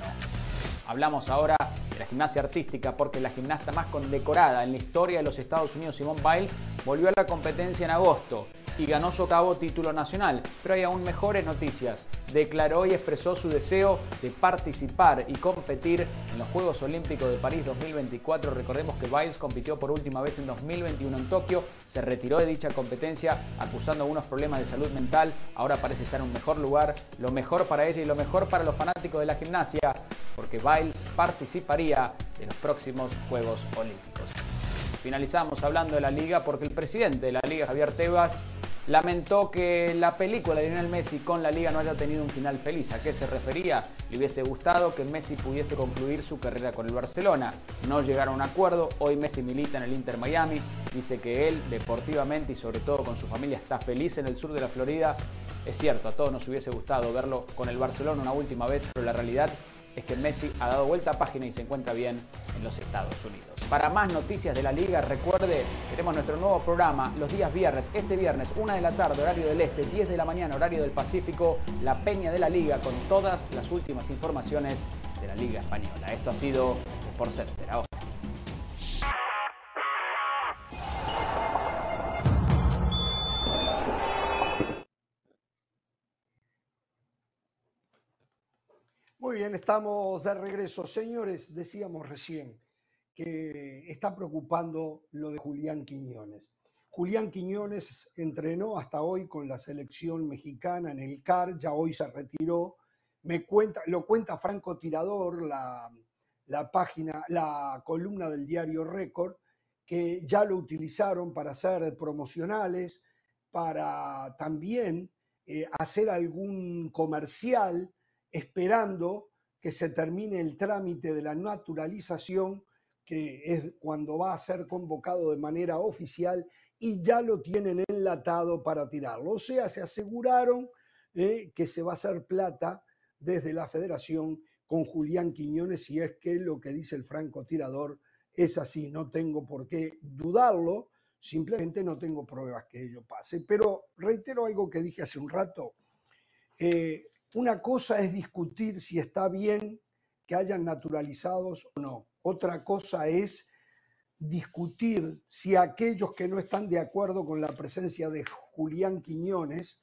Hablamos ahora de la gimnasia artística porque la gimnasta más condecorada en la historia de los Estados Unidos, Simone Biles, volvió a la competencia en agosto y ganó su octavo título nacional. Pero hay aún mejores noticias. Declaró y expresó su deseo de participar y competir en los Juegos Olímpicos de París 2024. Recordemos que Biles compitió por última vez en 2021 en Tokio, se retiró de dicha competencia acusando algunos problemas de salud mental. Ahora parece estar en un mejor lugar, lo mejor para ella y lo mejor para los fanáticos de la gimnasia, porque Biles participaría de los próximos Juegos Olímpicos. Finalizamos hablando de la liga porque el presidente de la liga, Javier Tebas, lamentó que la película de Lionel Messi con la liga no haya tenido un final feliz. ¿A qué se refería? Le hubiese gustado que Messi pudiese concluir su carrera con el Barcelona. No llegaron a un acuerdo. Hoy Messi milita en el Inter Miami. Dice que él, deportivamente y sobre todo con su familia, está feliz en el sur de la Florida. Es cierto, a todos nos hubiese gustado verlo con el Barcelona una última vez, pero la realidad es que Messi ha dado vuelta a página y se encuentra bien en los Estados Unidos. Para más noticias de la liga, recuerde, tenemos nuestro nuevo programa los días viernes, este viernes, 1 de la tarde, horario del este, 10 de la mañana, horario del Pacífico, la Peña de la Liga, con todas las últimas informaciones de la Liga Española. Esto ha sido por Center. Ahora. Muy bien, estamos de regreso. Señores, decíamos recién que está preocupando lo de Julián Quiñones. Julián Quiñones entrenó hasta hoy con la selección mexicana en el CAR, ya hoy se retiró. Me cuenta, lo cuenta Franco Tirador, la, la página, la columna del diario Récord, que ya lo utilizaron para hacer promocionales, para también eh, hacer algún comercial esperando que se termine el trámite de la naturalización, que es cuando va a ser convocado de manera oficial y ya lo tienen enlatado para tirarlo. O sea, se aseguraron eh, que se va a hacer plata desde la federación con Julián Quiñones y es que lo que dice el francotirador es así, no tengo por qué dudarlo, simplemente no tengo pruebas que ello pase. Pero reitero algo que dije hace un rato, eh, una cosa es discutir si está bien que hayan naturalizados o no. Otra cosa es discutir si aquellos que no están de acuerdo con la presencia de Julián Quiñones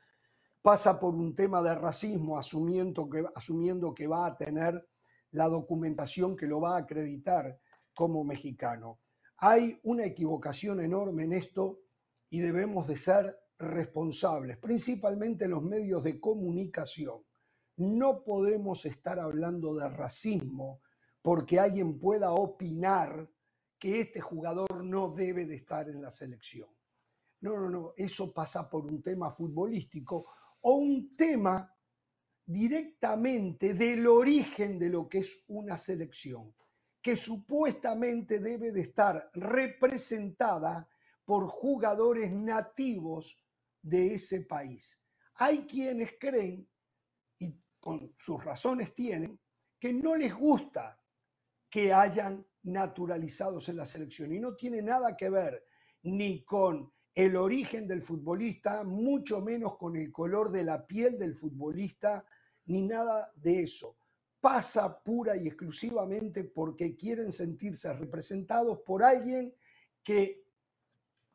pasa por un tema de racismo, asumiendo que, asumiendo que va a tener la documentación que lo va a acreditar como mexicano. Hay una equivocación enorme en esto y debemos de ser responsables, principalmente los medios de comunicación. No podemos estar hablando de racismo porque alguien pueda opinar que este jugador no debe de estar en la selección. No, no, no, eso pasa por un tema futbolístico o un tema directamente del origen de lo que es una selección, que supuestamente debe de estar representada por jugadores nativos de ese país. Hay quienes creen con sus razones tienen, que no les gusta que hayan naturalizados en la selección. Y no tiene nada que ver ni con el origen del futbolista, mucho menos con el color de la piel del futbolista, ni nada de eso. Pasa pura y exclusivamente porque quieren sentirse representados por alguien que,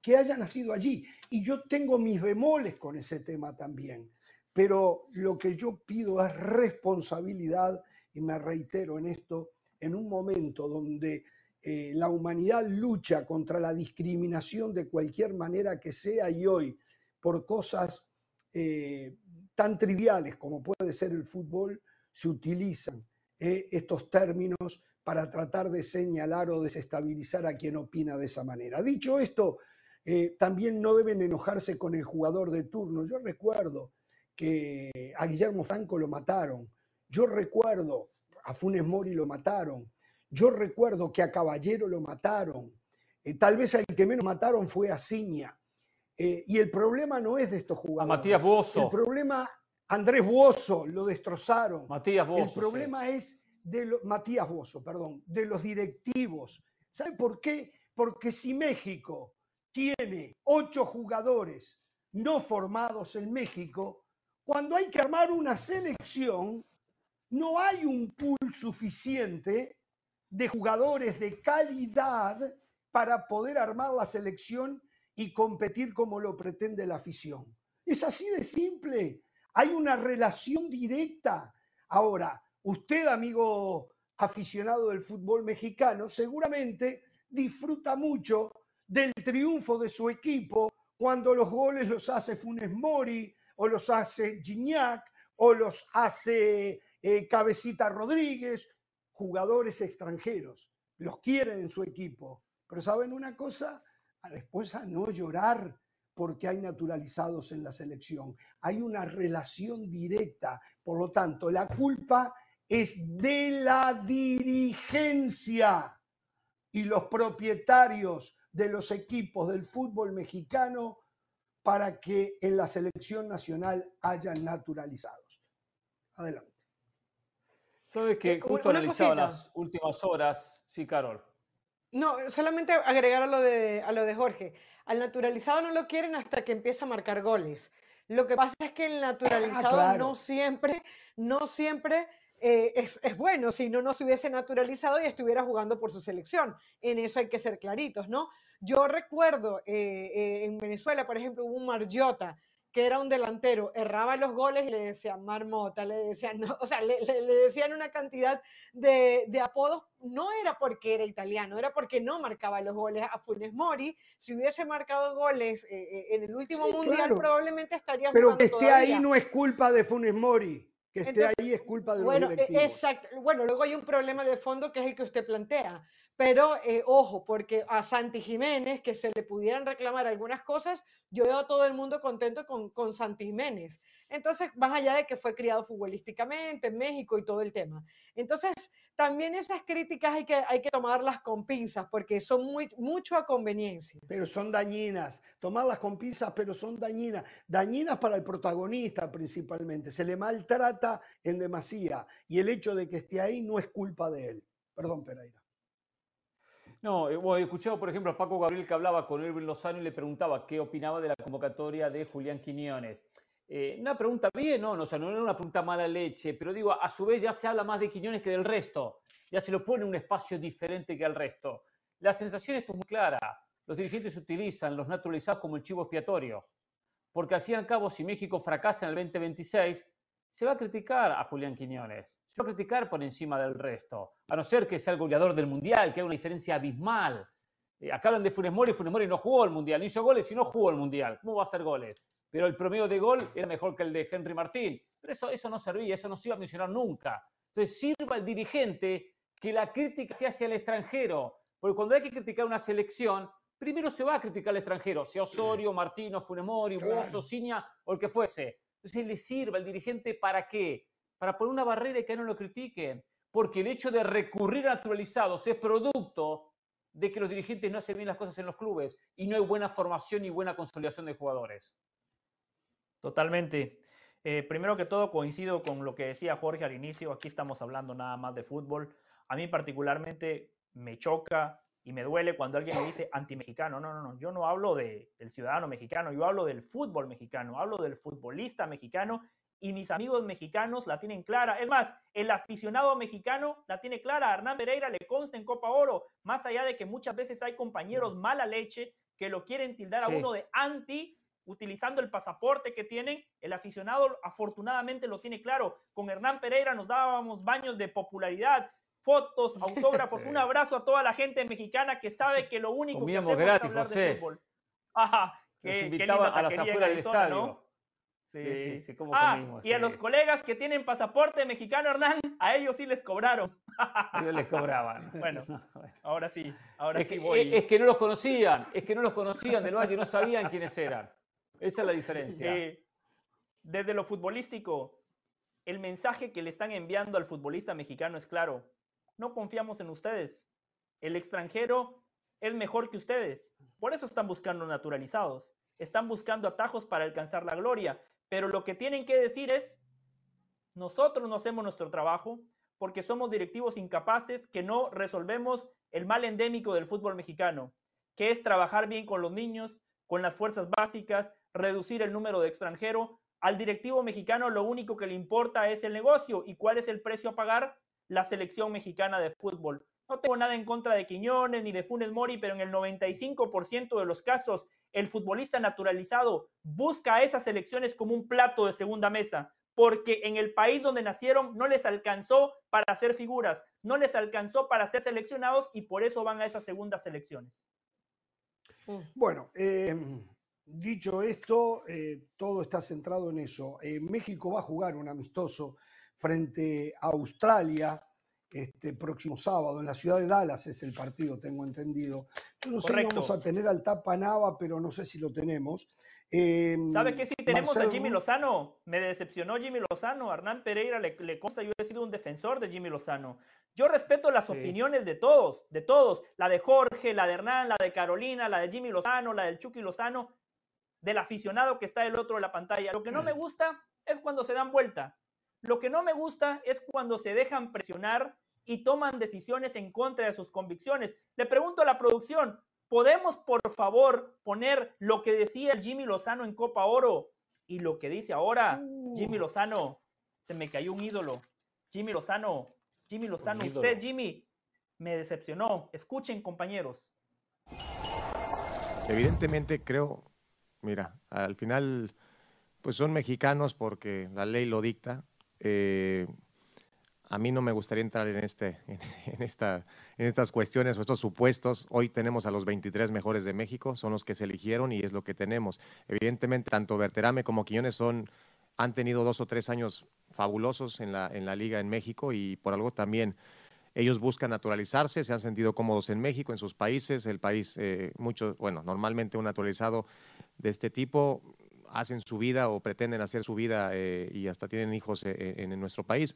que haya nacido allí. Y yo tengo mis bemoles con ese tema también pero lo que yo pido es responsabilidad y me reitero en esto, en un momento donde eh, la humanidad lucha contra la discriminación de cualquier manera que sea y hoy por cosas eh, tan triviales como puede ser el fútbol, se utilizan eh, estos términos para tratar de señalar o desestabilizar a quien opina de esa manera. Dicho esto, también no deben enojarse con el jugador de turno. Yo recuerdo que a Guillermo Franco lo mataron. Yo recuerdo, a Funes Mori lo mataron. Yo recuerdo que a Caballero lo mataron. Eh, tal vez el que menos mataron fue a Ciña. Eh, y el problema no es de estos jugadores. A Matías Bozo. El problema, Andrés Bozo, lo destrozaron. Matías Bozo. El problema es de Matías Bozo, perdón, de los directivos. ¿Sabe por qué? Porque si México tiene ocho jugadores no formados en México, cuando hay que armar una selección, no hay un pool suficiente de jugadores de calidad para poder armar la selección y competir como lo pretende la afición. Es así de simple. Hay una relación directa. Ahora, usted, amigo aficionado del fútbol mexicano, seguramente disfruta mucho del triunfo de su equipo cuando los goles los hace Funes Mori o los hace Gignac o los hace eh, Cabecita Rodríguez, jugadores extranjeros. Los quieren en su equipo. Pero ¿saben una cosa? después a no llorar porque hay naturalizados en la selección. Hay una relación directa. Por lo tanto, la culpa es de la dirigencia y los propietarios de los equipos del fútbol mexicano para que en la selección nacional hayan naturalizados. Adelante. ¿Sabes que eh, justo analizaba las últimas horas? Sí, Carol. No, solamente agregar a lo, de, a lo de Jorge. Al naturalizado no lo quieren hasta que empieza a marcar goles. Lo que pasa es que el ah, naturalizado no siempre, no siempre eh, es, es, bueno, si no, no se hubiese naturalizado y estuviera jugando por su selección. En eso hay que ser claritos, ¿no? Yo recuerdo eh, eh, en Venezuela, por ejemplo, hubo un Marjota que era un delantero, erraba los goles y le decían marmota, le decían, [LAUGHS] no, o sea, le, decían una cantidad de, apodos, no era porque era italiano, era porque no marcaba los goles a Funes Mori. Si hubiese marcado goles en el último mundial, probablemente estaría Pero que esté ahí no es culpa de Funes Mori. Que esté ahí es culpa de los bueno, e, Exacto. Bueno, luego hay un problema de fondo que es el que usted plantea. Pero eh, ojo, porque a Santi Jiménez, que se le pudieran reclamar algunas cosas, yo veo a todo el mundo contento con, con Santi Jiménez. Entonces, más allá de que fue criado futbolísticamente en México y todo el tema. Entonces, también esas críticas hay que, hay que tomarlas con pinzas, porque son muy, mucho a conveniencia. Pero son dañinas. Tomarlas con pinzas, pero son dañinas. Dañinas para el protagonista principalmente. Se le maltrata en demasía. Y el hecho de que esté ahí no es culpa de él. Perdón, Pereira. No, eh, he escuchado, por ejemplo, a Paco Gabriel que hablaba con Irving Lozano y le preguntaba qué opinaba de la convocatoria de Julián Quiñones. Eh, una pregunta bien, no, no, o sea, no era una pregunta mala leche, pero digo, a su vez ya se habla más de Quiñones que del resto. Ya se lo pone un espacio diferente que al resto. La sensación es muy clara. Los dirigentes utilizan los naturalizados como el chivo expiatorio. Porque al fin y al cabo, si México fracasa en el 2026, se va a criticar a Julián Quiñones, se va a criticar por encima del resto, a no ser que sea el goleador del Mundial, que hay una diferencia abismal. Eh, acá hablan de Funes Mori, Funes Mori no jugó el Mundial, no hizo goles y no jugó el Mundial. ¿Cómo va a hacer goles? Pero el promedio de gol era mejor que el de Henry Martín. Pero eso, eso no servía, eso no se iba a mencionar nunca. Entonces sirva al dirigente que la crítica sea hacia el extranjero, porque cuando hay que criticar una selección, primero se va a criticar al extranjero, sea Osorio, Martino, Funes Mori. Ciña o el que fuese. Entonces le sirva al dirigente para qué? Para poner una barrera y que no lo critiquen. Porque el hecho de recurrir a naturalizados es producto de que los dirigentes no hacen bien las cosas en los clubes y no hay buena formación y buena consolidación de jugadores. Totalmente. Eh, primero que todo, coincido con lo que decía Jorge al inicio. Aquí estamos hablando nada más de fútbol. A mí particularmente me choca y me duele cuando alguien me dice anti-mexicano. No, no, no. Yo no hablo de, del ciudadano mexicano, yo hablo del fútbol mexicano, hablo del futbolista mexicano y mis amigos mexicanos la tienen clara. Es más, el aficionado mexicano la tiene clara. A Hernán Pereira le consta en Copa Oro, más allá de que muchas veces hay compañeros mala leche que lo quieren tildar a uno de anti utilizando el pasaporte que tienen, el aficionado afortunadamente lo tiene claro. Con Hernán Pereira nos dábamos baños de popularidad, fotos, [LAUGHS] autógrafos. Un abrazo a toda la gente mexicana que sabe que lo único que hacemos gratis, es hablar José. de fútbol. Ajá, Nos invitaba a las afueras del estadio. Sí, sí, como ah, y a los colegas que tienen pasaporte mexicano, Hernán, a ellos sí les cobraron. ellos les cobraban. [LAUGHS] [LAUGHS] Bueno, ahora sí, ahora es sí que, voy. Es que no los conocían, es que no los conocían del Valle, no sabían quiénes eran. Esa es la diferencia. desde lo futbolístico, el mensaje que le están enviando al futbolista mexicano es claro no confiamos en ustedes. El extranjero es mejor que ustedes. Por eso están buscando naturalizados. Están buscando atajos para alcanzar la gloria. Pero lo que tienen que decir es, nosotros no hacemos nuestro trabajo porque somos directivos incapaces que no resolvemos el mal endémico del fútbol mexicano, que es trabajar bien con los niños, con las fuerzas básicas, reducir el número de extranjero. Al directivo mexicano lo único que le importa es el negocio y cuál es el precio a pagar la selección mexicana de fútbol. No tengo nada en contra de Quiñones ni de Funes Mori, pero en el 95% de los casos el futbolista naturalizado busca a esas selecciones como un plato de segunda mesa, porque en el país donde nacieron no les alcanzó para hacer figuras, no les alcanzó para ser seleccionados y por eso van a esas segundas selecciones. Mm. Bueno, eh, dicho esto, eh, todo está centrado en eso. Eh, México va a jugar un amistoso frente a Australia este próximo sábado en la ciudad de Dallas es el partido, tengo entendido. Yo no sé si vamos a tener al Tapa Nava, pero no sé si lo tenemos. Em, ¿Sabe qué? Si tenemos a Jimmy Lozano, me decepcionó Jimmy Lozano. Hernán Pereira le, le consta, yo he sido un defensor de Jimmy Lozano. Yo respeto las opiniones de todos, de todos. La de Jorge, la de Hernán, la de Carolina, la de Jimmy Lozano, la del Chucky Lozano, del aficionado que está del otro de la pantalla. Lo que no me gusta es cuando se dan vuelta. Lo que no me gusta es cuando se dejan presionar y toman decisiones en contra de sus convicciones. Le pregunto a la producción, ¿podemos por favor poner lo que decía Jimmy Lozano en Copa Oro y lo que dice ahora Jimmy. Lozano? Se me cayó un ídolo. Jimmy Lozano, Jimmy Lozano, usted Jimmy me decepcionó. Escuchen compañeros. Evidentemente creo, mira, al final pues son mexicanos porque la ley lo dicta. Eh, a mí no me gustaría entrar en, este, en, [LAUGHS] esta, en estas cuestiones o estos supuestos. Hoy tenemos a los 23 mejores de México, son los que se eligieron y es lo que tenemos. Evidentemente, tanto Berterame como Quiñones son, han tenido dos o tres años fabulosos en la, en la liga en México y por algo también ellos buscan naturalizarse, se han sentido cómodos en México, en sus países. El país, eh, bueno, normalmente un naturalizado de este tipo hacen su vida o pretenden hacer su vida eh, y hasta tienen hijos eh, en nuestro país.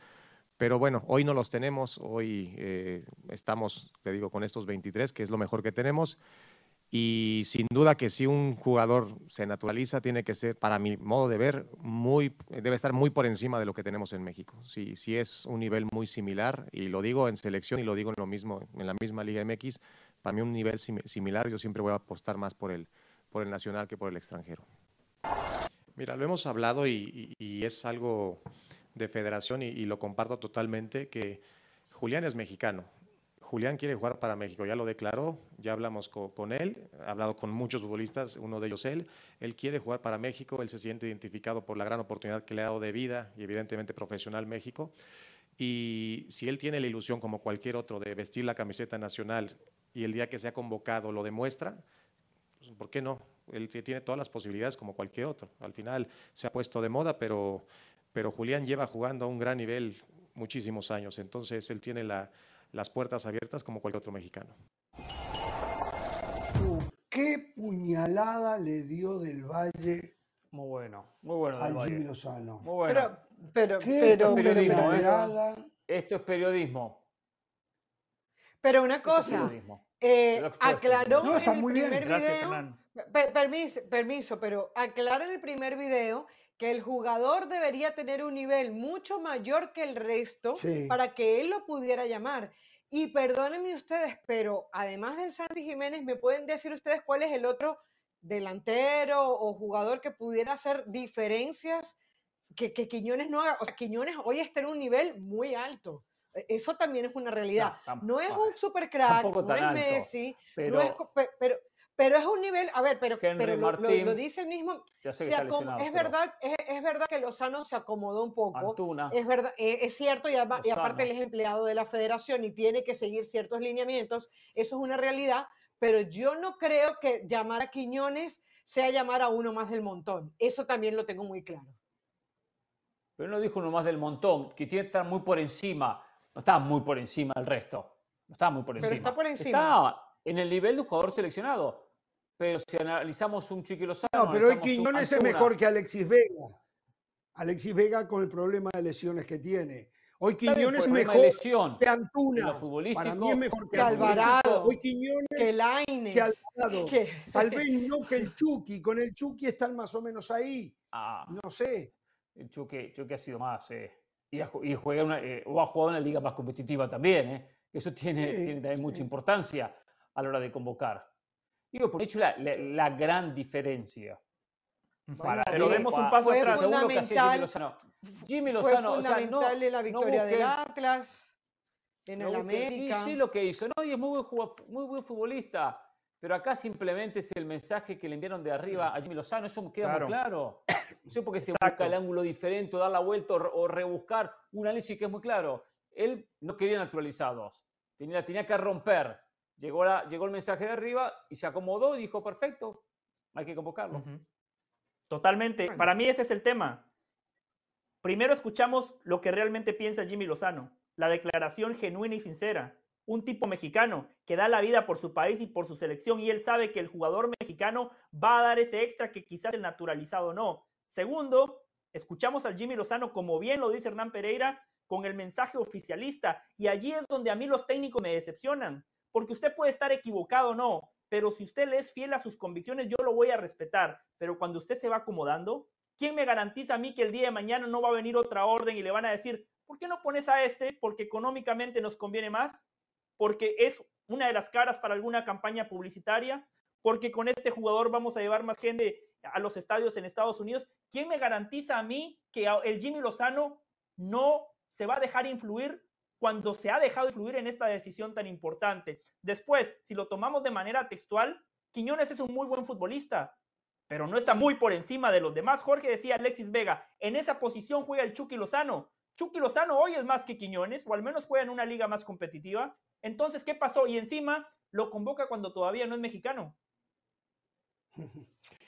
Pero bueno, hoy no los tenemos, hoy eh, estamos, te digo, con estos 23, que es lo mejor que tenemos. Y sin duda que si un jugador se naturaliza, tiene que ser, para mi modo de ver, muy, debe estar muy por encima de lo que tenemos en México. Si, si es un nivel muy similar, y lo digo en selección y lo digo en lo mismo, en la misma Liga MX, para mí un nivel similar, yo siempre voy a apostar más por el, por el nacional que por el extranjero. Mira, lo hemos hablado y es algo de federación y, lo comparto totalmente, que Julián es mexicano. Julián quiere jugar para México, ya lo declaró, ya hablamos con, él, ha hablado con muchos futbolistas, uno de ellos él. Él quiere jugar para México, él se siente identificado por la gran oportunidad que le ha dado de vida y evidentemente profesional México. Y si él tiene la ilusión, como cualquier otro, de vestir la camiseta nacional y el día que sea convocado lo demuestra, ¿por qué no? Él tiene todas las posibilidades como cualquier otro. Al final se ha puesto de moda, pero pero Julián lleva jugando a un gran nivel muchísimos años, entonces él tiene las puertas abiertas como cualquier otro mexicano. ¿Qué puñalada le dio del Valle? Muy bueno, muy bueno. Del Valle. Lozano. Muy bueno. Pero, pero, periodismo, ¿eh? Esto es periodismo. Pero una cosa, eh, aclaró en el primer video, permiso, permiso, pero aclara en el primer video que el jugador debería tener un nivel mucho mayor que el resto para que él lo pudiera llamar. Y perdónenme ustedes, pero además del Santi Jiménez, ¿me pueden decir ustedes cuál es el otro delantero o jugador que pudiera hacer diferencias que, que Quiñones no haga? O sea, Quiñones hoy está en un nivel muy alto. E, eso también es una realidad. No, es un super crack, no es Messi, no es, pero, pero es un nivel, a ver, pero, pero lo, dice el mismo. es, verdad, es, verdad que Lozano se acomodó un poco. Es verdad, e, es, cierto, y, y, aparte él es empleado de la federación y tiene que seguir ciertos lineamientos. Eso es una realidad, pero yo no creo que llamar a Quiñones sea llamar a uno más del montón. Eso también lo tengo muy claro. Pero no dijo uno más del montón, que tiene que estar muy por encima. No está muy por encima del resto. No está muy por encima. Pero está por encima. Está en el nivel de un jugador seleccionado. Pero si analizamos un Chiqui Lozano... No, pero hoy Quiñones es mejor que Alexis Vega. Alexis Vega con el problema de lesiones que tiene. Hoy Quiñones es mejor lesión que Antuna. lo futbolístico, Para mí es mejor que, que Alvarado, Hoy Quiñones que Lainez, que Alvarado. que- Tal vez no que el Chucky. Con el Chucky están más o menos ahí. Ah, No sé. el Chuque, Chuque ha sido más. eh, y, ha, y juega una, eh, o ha jugado en una liga más competitiva también. eh, Eso tiene, Sí, tiene también mucha sí. importancia a la hora de convocar. Digo, por hecho, la, la- la gran diferencia. Bueno, Pero fue- demos un paso atrás. según lo que Jimmy fundamental- Lozano. Jimmy Fue Lozano, o sea, no, fundamental en la no victoria del Atlas, en no el busquen- América. Sí, sí, lo que hizo. No, y es muy buen, muy buen futbolista. Pero acá simplemente es el mensaje que le enviaron de arriba a Jimmy Lozano. Eso queda Claro. muy claro. [COUGHS] No sé por qué se busca el ángulo diferente, o dar la vuelta o, re- o rebuscar un análisis que es muy claro. Él no quería naturalizados. Tenía, tenía que romper. Llegó, la- llegó el mensaje de arriba y se acomodó y dijo, perfecto, hay que convocarlo. Totalmente. Bueno. Para mí ese es el tema. Primero escuchamos lo que realmente piensa Jimmy Lozano, la declaración genuina y sincera. Un tipo mexicano que da la vida por su país y por su selección y él sabe que el jugador mexicano va a dar ese extra que quizás el naturalizado no. Segundo, escuchamos al Jimmy Lozano, como bien lo dice Hernán Pereira, con el mensaje oficialista. Y allí es donde a mí los técnicos me decepcionan, porque usted puede estar equivocado o no, pero si usted le es fiel a sus convicciones, yo lo voy a respetar. Pero cuando usted se va acomodando, ¿quién me garantiza a mí que el día de mañana no va a venir otra orden y le van a decir, ¿por qué no pones a este? Porque económicamente nos conviene más, porque es una de las caras para alguna campaña publicitaria, porque con este jugador vamos a llevar más gente a los estadios en Estados Unidos. ¿Quién me garantiza a mí que el Jimmy Lozano no se va a dejar influir cuando se ha dejado influir en esta decisión tan importante? Después, si lo tomamos de manera textual, Quiñones es un muy buen futbolista, pero no está muy por encima de los demás. Jorge decía Alexis Vega, en esa posición juega el Chucky Lozano. Chucky Lozano hoy es más que Quiñones, o al menos juega en una liga más competitiva. Entonces, ¿qué pasó? Y encima lo convoca cuando todavía no es mexicano.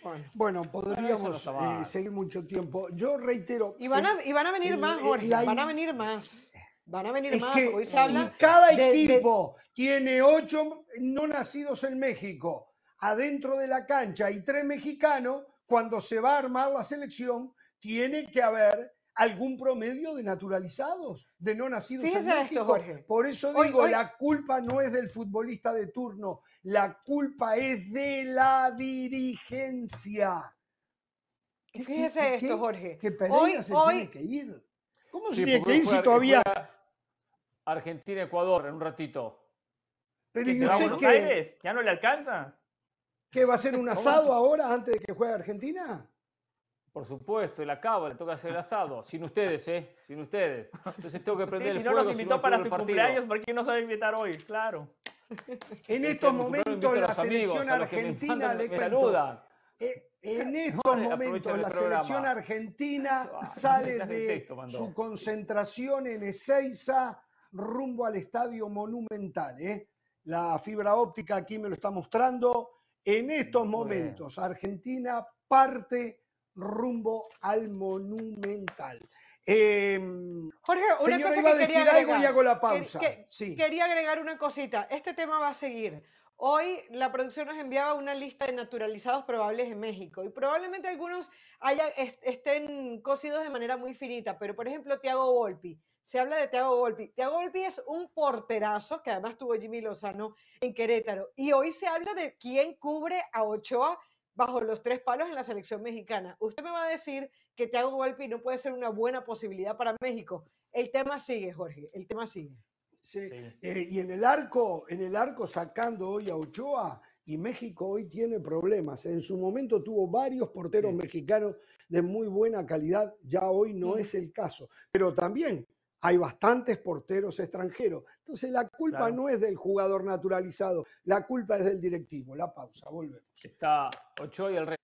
Bueno. Bueno, eso no podríamos eh, seguir mucho tiempo. Yo reitero. Y van, a, y van a venir más, Jorge, la van a venir más. Van a venir Es más. que Hoy se si habla cada de- de- equipo tiene ocho no nacidos en México adentro de la cancha y tres mexicanos, cuando se va a armar la selección, tiene que haber algún promedio de naturalizados, de no nacidos Fíjese en esto, México. Jorge. Por eso digo, hoy- la culpa no es del futbolista de turno, la culpa es de la dirigencia. ¿Qué- Fíjese qué- esto, qué? Jorge. Que Pereira Hoy- se hoy- tiene que ir. ¿Cómo Sí, se tiene que ir si juega- todavía... Argentina-Ecuador en un ratito. Pero Que ¿y se va a usted Buenos qué? Aires, ya no le alcanza. ¿Qué va a ser un [LAUGHS] asado ahora antes de que juegue Argentina? Por supuesto, el acaba, le toca hacer el asado. Sin ustedes, ¿eh? Sin ustedes. Entonces tengo que [LAUGHS] Sí, prender si el no fuego. nos si invitó no para su partido. cumpleaños, ¿por qué no se va a invitar hoy? Claro. En estos invito momentos la selección argentina le saludan. eh, en [LAUGHS] estos momentos la selección argentina Ah, sale de texto su concentración en Ezeiza rumbo al Estadio Monumental. ¿eh? La fibra óptica aquí me lo está mostrando. En estos momentos Argentina parte rumbo al Monumental. Em, Jorge, una cosa iba a que quería decir algo y agregar. hago la pausa. que- Sí. Quería agregar una cosita. Este tema va a seguir. Hoy la producción nos enviaba una lista de naturalizados probables en México y probablemente algunos haya, est- estén cosidos de manera muy finita, pero por ejemplo Thiago Volpi. Se habla de Thiago Volpi. Thiago Volpi es un porterazo que además tuvo Jimmy Lozano en Querétaro. Y hoy se habla de quién cubre a Ochoa bajo los tres palos en la selección mexicana. Usted me va a decir que Thiago Volpi no puede ser una buena posibilidad para México. El tema sigue, Jorge. El tema sigue. Sí, Sí. eh, y en el arco, en el arco sacando hoy a Ochoa, y México hoy tiene problemas. En su momento tuvo varios porteros Sí. mexicanos de muy buena calidad, ya hoy no es el caso. Pero también hay bastantes porteros extranjeros. Entonces la culpa Claro. no es del jugador naturalizado, la culpa es del directivo. La pausa, volvemos. Está Ochoa y el rey.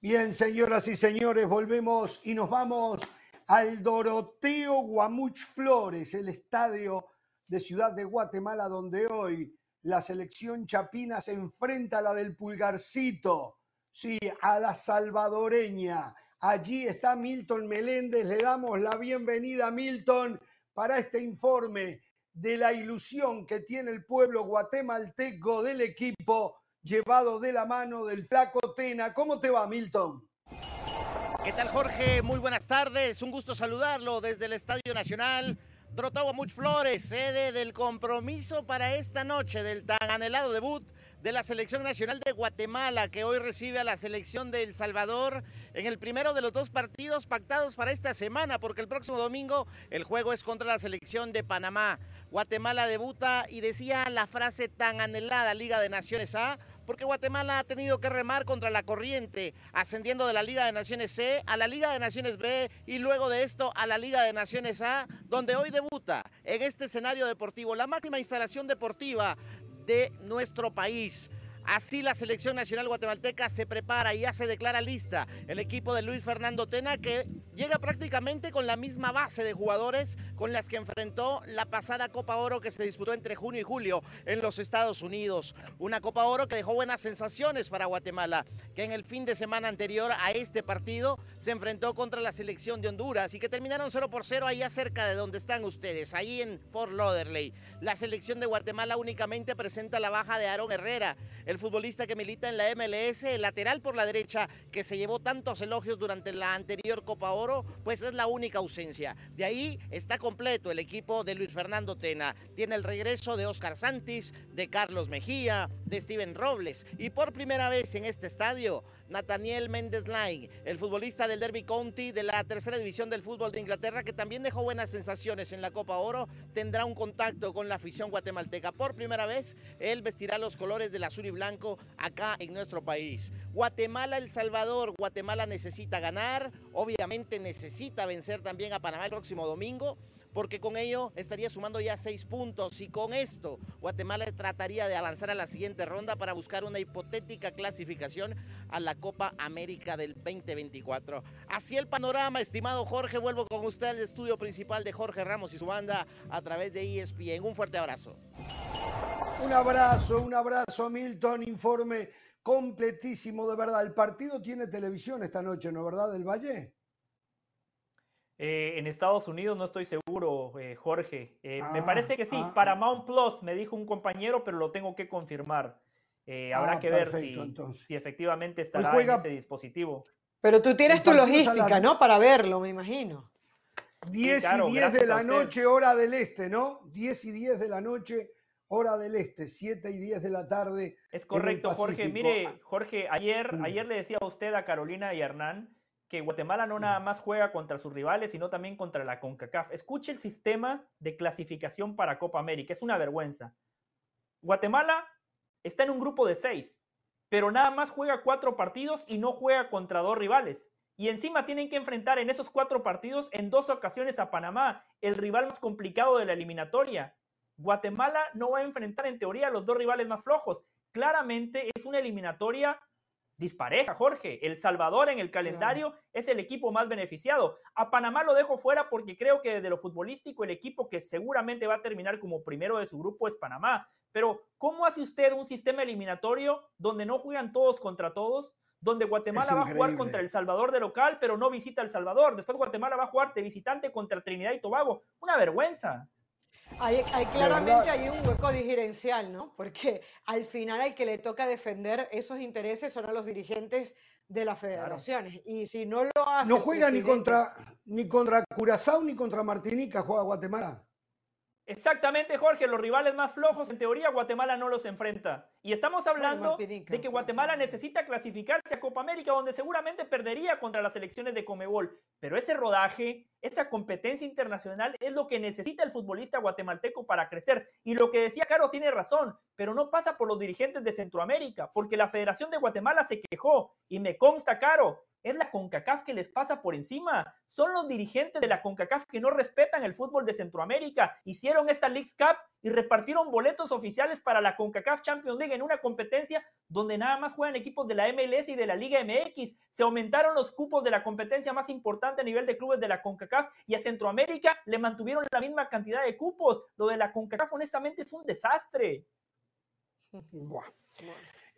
Bien, señoras y señores, volvemos y nos vamos al Doroteo Guamuch Flores, el estadio de Ciudad de Guatemala, donde hoy la selección chapina se enfrenta a la del Pulgarcito, sí, a la salvadoreña. Allí está Milton Meléndez, le damos la bienvenida a Milton para este informe de la ilusión que tiene el pueblo guatemalteco del equipo llevado de la mano del flaco Tena. ¿Cómo te va, Milton? ¿Qué tal, Jorge? Muy buenas tardes. Un gusto saludarlo desde el Estadio Nacional. Trotagua Much Flores, sede del compromiso para esta noche del tan anhelado debut de la Selección Nacional de Guatemala, que hoy recibe a la Selección de El Salvador en el primero de los dos partidos pactados para esta semana, porque el próximo domingo el juego es contra la Selección de Panamá. Guatemala debuta y decía la frase tan anhelada Liga de Naciones A, porque Guatemala ha tenido que remar contra la corriente, ascendiendo de la Liga de Naciones C a la Liga de Naciones B y luego de esto a la Liga de Naciones A, donde hoy debuta en este escenario deportivo, la máxima instalación deportiva de nuestro país. Así la selección nacional guatemalteca se prepara y ya se declara lista. El equipo de Luis Fernando Tena que llega prácticamente con la misma base de jugadores con las que enfrentó la pasada Copa Oro que se disputó entre junio y julio en los Estados Unidos. Una Copa Oro que dejó buenas sensaciones para Guatemala, que en el fin de semana anterior a este partido se enfrentó contra la selección de Honduras y que terminaron 0 por 0 allá cerca de donde están ustedes, ahí en Fort Lauderdale. La selección de Guatemala únicamente presenta la baja de Aaron Herrera. Futbolista que milita en la MLS, el lateral por la derecha, que se llevó tantos elogios durante la anterior Copa Oro, pues es la única ausencia. De ahí está completo el equipo de Luis Fernando Tena. Tiene el regreso de Oscar Santis, de Carlos Mejía, de Steven Robles y por primera vez en este estadio, Nathaniel Méndez Line, el futbolista del Derby County de la tercera división del fútbol de Inglaterra, que también dejó buenas sensaciones en la Copa Oro, tendrá un contacto con la afición guatemalteca. Por primera vez, él vestirá los colores del azul y blanco acá en nuestro país. Guatemala, El Salvador, Guatemala necesita ganar, obviamente necesita vencer también a Panamá el próximo domingo porque con ello estaría sumando ya seis puntos y con esto Guatemala trataría de avanzar a la siguiente ronda para buscar una hipotética clasificación a la Copa América del 2024. Así el panorama, estimado Jorge, vuelvo con usted al estudio principal de Jorge Ramos y su banda a través de ESPN. Un fuerte abrazo. Un abrazo, un abrazo, Milton. Informe completísimo, de verdad. El partido tiene televisión esta noche, ¿no verdad, del Valle? Eh, en Estados Unidos no estoy seguro, eh, Jorge. Eh, me Ah, parece que sí, ah, Paramount Plus, me dijo un compañero, pero lo tengo que confirmar. Eh, habrá Ah, que ver si, efectivamente estará juega- en ese dispositivo. Pero tú tienes tu logística, ¿no? Para verlo, me imagino. 10 claro, y 10 de gracias a la noche, hora del este, ¿no? 10 y 10 de la noche, hora del este. 7 y 10 de la tarde. Es correcto, Jorge. Mire, Jorge, ayer, ayer le decía a usted, a Carolina y a Hernán, que Guatemala no nada más juega contra sus rivales, sino también contra la CONCACAF. Escuche el sistema de clasificación para Copa América, es una vergüenza. Guatemala está en un grupo de seis, pero nada más juega cuatro partidos y no juega contra dos rivales. Y encima tienen que enfrentar en esos cuatro partidos en dos ocasiones a Panamá, el rival más complicado de la eliminatoria. Guatemala no va a enfrentar en teoría a los dos rivales más flojos. Claramente es una eliminatoria dispareja, Jorge. El Salvador en el calendario es el equipo más beneficiado. A Panamá lo dejo fuera porque creo que desde lo futbolístico el equipo que seguramente va a terminar como primero de su grupo es Panamá. Pero ¿cómo hace usted un sistema eliminatorio donde no juegan todos contra todos? Donde Guatemala va a jugar contra El Salvador de local, pero no visita El Salvador. Después Guatemala va a jugar de visitante contra Trinidad y Tobago. Una vergüenza. Hay, hay claramente hay un hueco diferencial, ¿no? Porque al final al que le toca defender esos intereses son a los dirigentes de las federaciones. Y si no lo hace. No juega ni contra, ni contra Curazao ni contra Martinica, juega Guatemala. Exactamente, Jorge, los rivales más flojos, en teoría, Guatemala no los enfrenta. Y estamos hablando de que Guatemala necesita clasificarse a Copa América, donde seguramente perdería contra las selecciones de Comebol. Pero ese rodaje, esa competencia internacional es lo que necesita el futbolista guatemalteco para crecer. Y lo que decía Caro tiene razón, pero no pasa por los dirigentes de Centroamérica, porque la Federación de Guatemala se quejó, y me consta, Caro, es la CONCACAF que les pasa por encima. Son los dirigentes de la CONCACAF que no respetan el fútbol de Centroamérica. Hicieron esta Leagues Cup y repartieron boletos oficiales para la CONCACAF Champions League en una competencia donde nada más juegan equipos de la MLS y de la Liga MX. Se aumentaron los cupos de la competencia más importante a nivel de clubes de la CONCACAF y a Centroamérica le mantuvieron la misma cantidad de cupos. Lo de la CONCACAF honestamente es un desastre. [LAUGHS] Buah.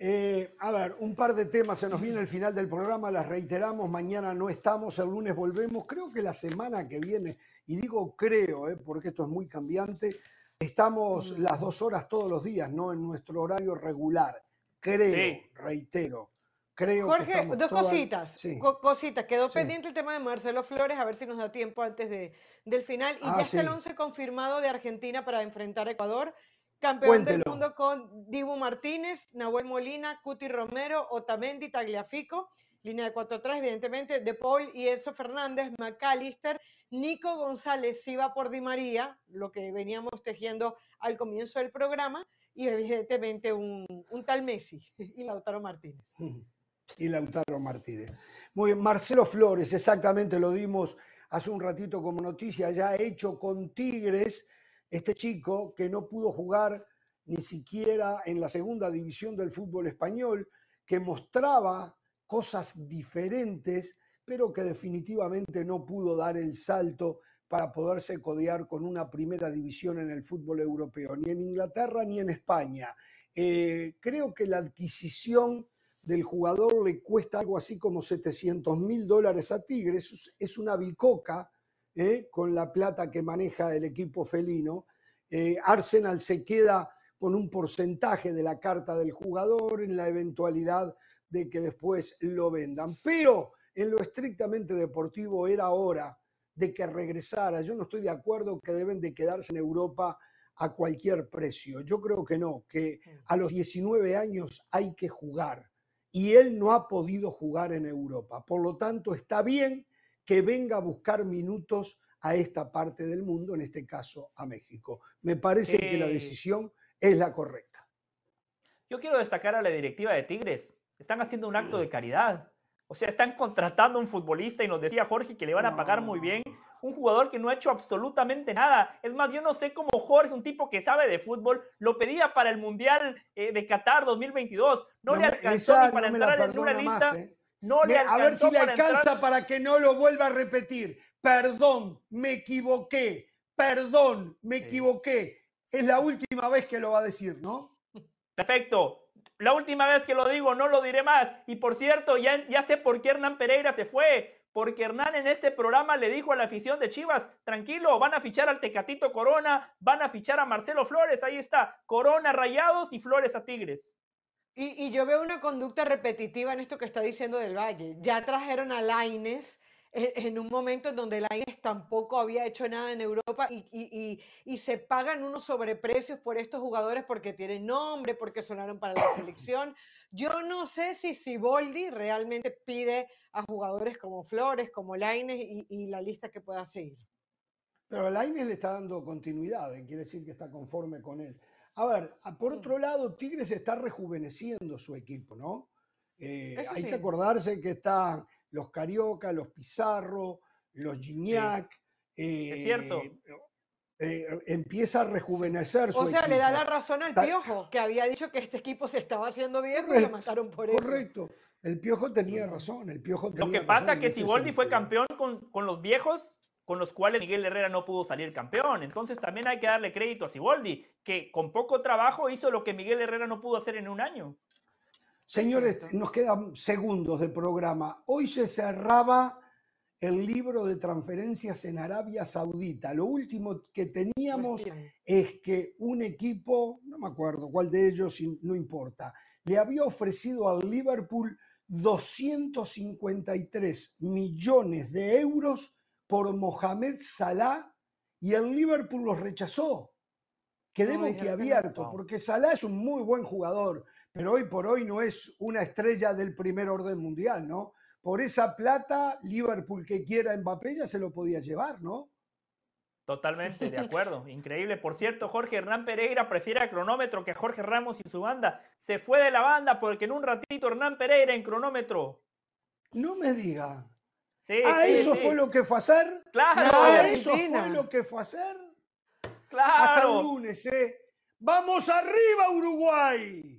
Eh, a ver, un par de temas, se nos viene el final del programa, las reiteramos, mañana no estamos, el lunes volvemos, creo que la semana que viene, y digo creo, eh, porque esto es muy cambiante, estamos Mm. las dos horas todos los días, ¿no? En nuestro horario regular. Creo, Sí. reitero. Creo que Jorge, estamos dos todas- cositas. Sí. co- cositas. Quedó Sí. pendiente el tema de Marcelo Flores, a ver si nos da tiempo antes de, del final. Y Ah, ya está el sí. 11 confirmado de Argentina para enfrentar a Ecuador. Campeón del mundo con Dibu Martínez, Nahuel Molina, Cuti Romero, Otamendi, Tagliafico. Línea de 4 atrás, evidentemente, De Paul y Enzo Fernández, McAllister, Nico González, si va por Di María, lo que veníamos tejiendo al comienzo del programa, y evidentemente un, un tal Messi [LAUGHS] y Lautaro Martínez. [LAUGHS] y Lautaro Martínez. Muy bien, Marcelo Flores, exactamente lo dimos hace un ratito como noticia, ya hecho con Tigres, este chico que no pudo jugar ni siquiera en la segunda división del fútbol español, que mostraba cosas diferentes, pero que definitivamente no pudo dar el salto para poderse codear con una primera división en el fútbol europeo, ni en Inglaterra ni en España. Eh, creo que la adquisición del jugador le cuesta algo así como 700 mil dólares a Tigres. Es- Es una bicoca ¿eh? con la plata que maneja el equipo felino. Eh, Arsenal se queda con un porcentaje de la carta del jugador en la eventualidad de que después lo vendan. Pero en lo estrictamente deportivo era hora de que regresara. Yo no estoy de acuerdo que deben de quedarse en Europa a cualquier precio. Yo creo que no, que a los 19 años hay que jugar y él no ha podido jugar en Europa. Por lo tanto, está bien que venga a buscar minutos a esta parte del mundo, en este caso a México. Me parece que la decisión es la correcta. Yo quiero destacar a la directiva de Tigres. Están haciendo un acto de caridad. O sea, están contratando a un futbolista y nos decía Jorge que le van a pagar muy bien. Un jugador que no ha hecho absolutamente nada. Es más, yo no sé cómo Jorge, un tipo que sabe de fútbol, lo pedía para el Mundial eh, de Qatar 2022. No, le me- alcanzó ni para no entrar en una lista. más, ¿eh? No le a ver si le para entrar- alcanza para que no lo vuelva a repetir. Perdón, me equivoqué. Perdón, me Sí. equivoqué. Es la última vez que lo va a decir, ¿no? Perfecto. La última vez que lo digo, no lo diré más. Y por cierto, ya, ya sé por qué Hernán Pereira se fue. Porque Hernán en este programa le dijo a la afición de Chivas, tranquilo, van a fichar al Tecatito Corona, van a fichar a Marcelo Flores, ahí está, Corona Rayados y Flores a Tigres. Y, yo veo una conducta repetitiva en esto que está diciendo del Valle. Ya trajeron a Laines en, en un momento en donde Laines tampoco había hecho nada en Europa y, se pagan unos sobreprecios por estos jugadores porque tienen nombre, porque sonaron para la selección. Yo no sé si Siboldi realmente pide a jugadores como Flores, como Laines y, la lista que pueda seguir. Pero Lainez le está dando continuidad, eh, quiere decir que está conforme con él. A ver, a- por otro lado, Tigres está rejuveneciendo su equipo, ¿no? Eh, hay sí. que acordarse que están los Carioca, los Pizarro, los Gignac. Es cierto. eh, eh, empieza a rejuvenecer su O sea, equipo. le da la razón al Piojo, que había dicho que este equipo se estaba haciendo viejo y lo mataron por eso. Correcto. El Piojo tenía razón. El Piojo Lo tenía que pasa es que Siboldi fue campeón con, con los viejos con los cuales Miguel Herrera no pudo salir campeón. Entonces también hay que darle crédito a Siboldi, que con poco trabajo hizo lo que Miguel Herrera no pudo hacer en un año. Señores, nos quedan segundos de programa. Hoy se cerraba el libro de transferencias en Arabia Saudita. Lo último que teníamos es que un equipo, no me acuerdo cuál de ellos, no importa, le había ofrecido al Liverpool 253 millones de euros por Mohamed Salah y el Liverpool los rechazó. Quedemos Ay, que qué abierto, Wow. porque Salah es un muy buen jugador, pero hoy por hoy no es una estrella del primer orden mundial, ¿no? Por esa plata, Liverpool que quiera Mbappé ya se lo podía llevar, ¿no? Totalmente, de [LAUGHS] acuerdo. Increíble. Por cierto, Jorge Hernán Pereira prefiere a cronómetro que a Jorge Ramos y su banda. Se fue de la banda porque en un ratito Hernán Pereira en cronómetro. No me diga. Sí, ah, sí, eso sí. fue lo que fue hacer. Claro, de eso fue lo que fue hacer. Hasta claro. el lunes, ¿eh? ¡Vamos arriba, Uruguay!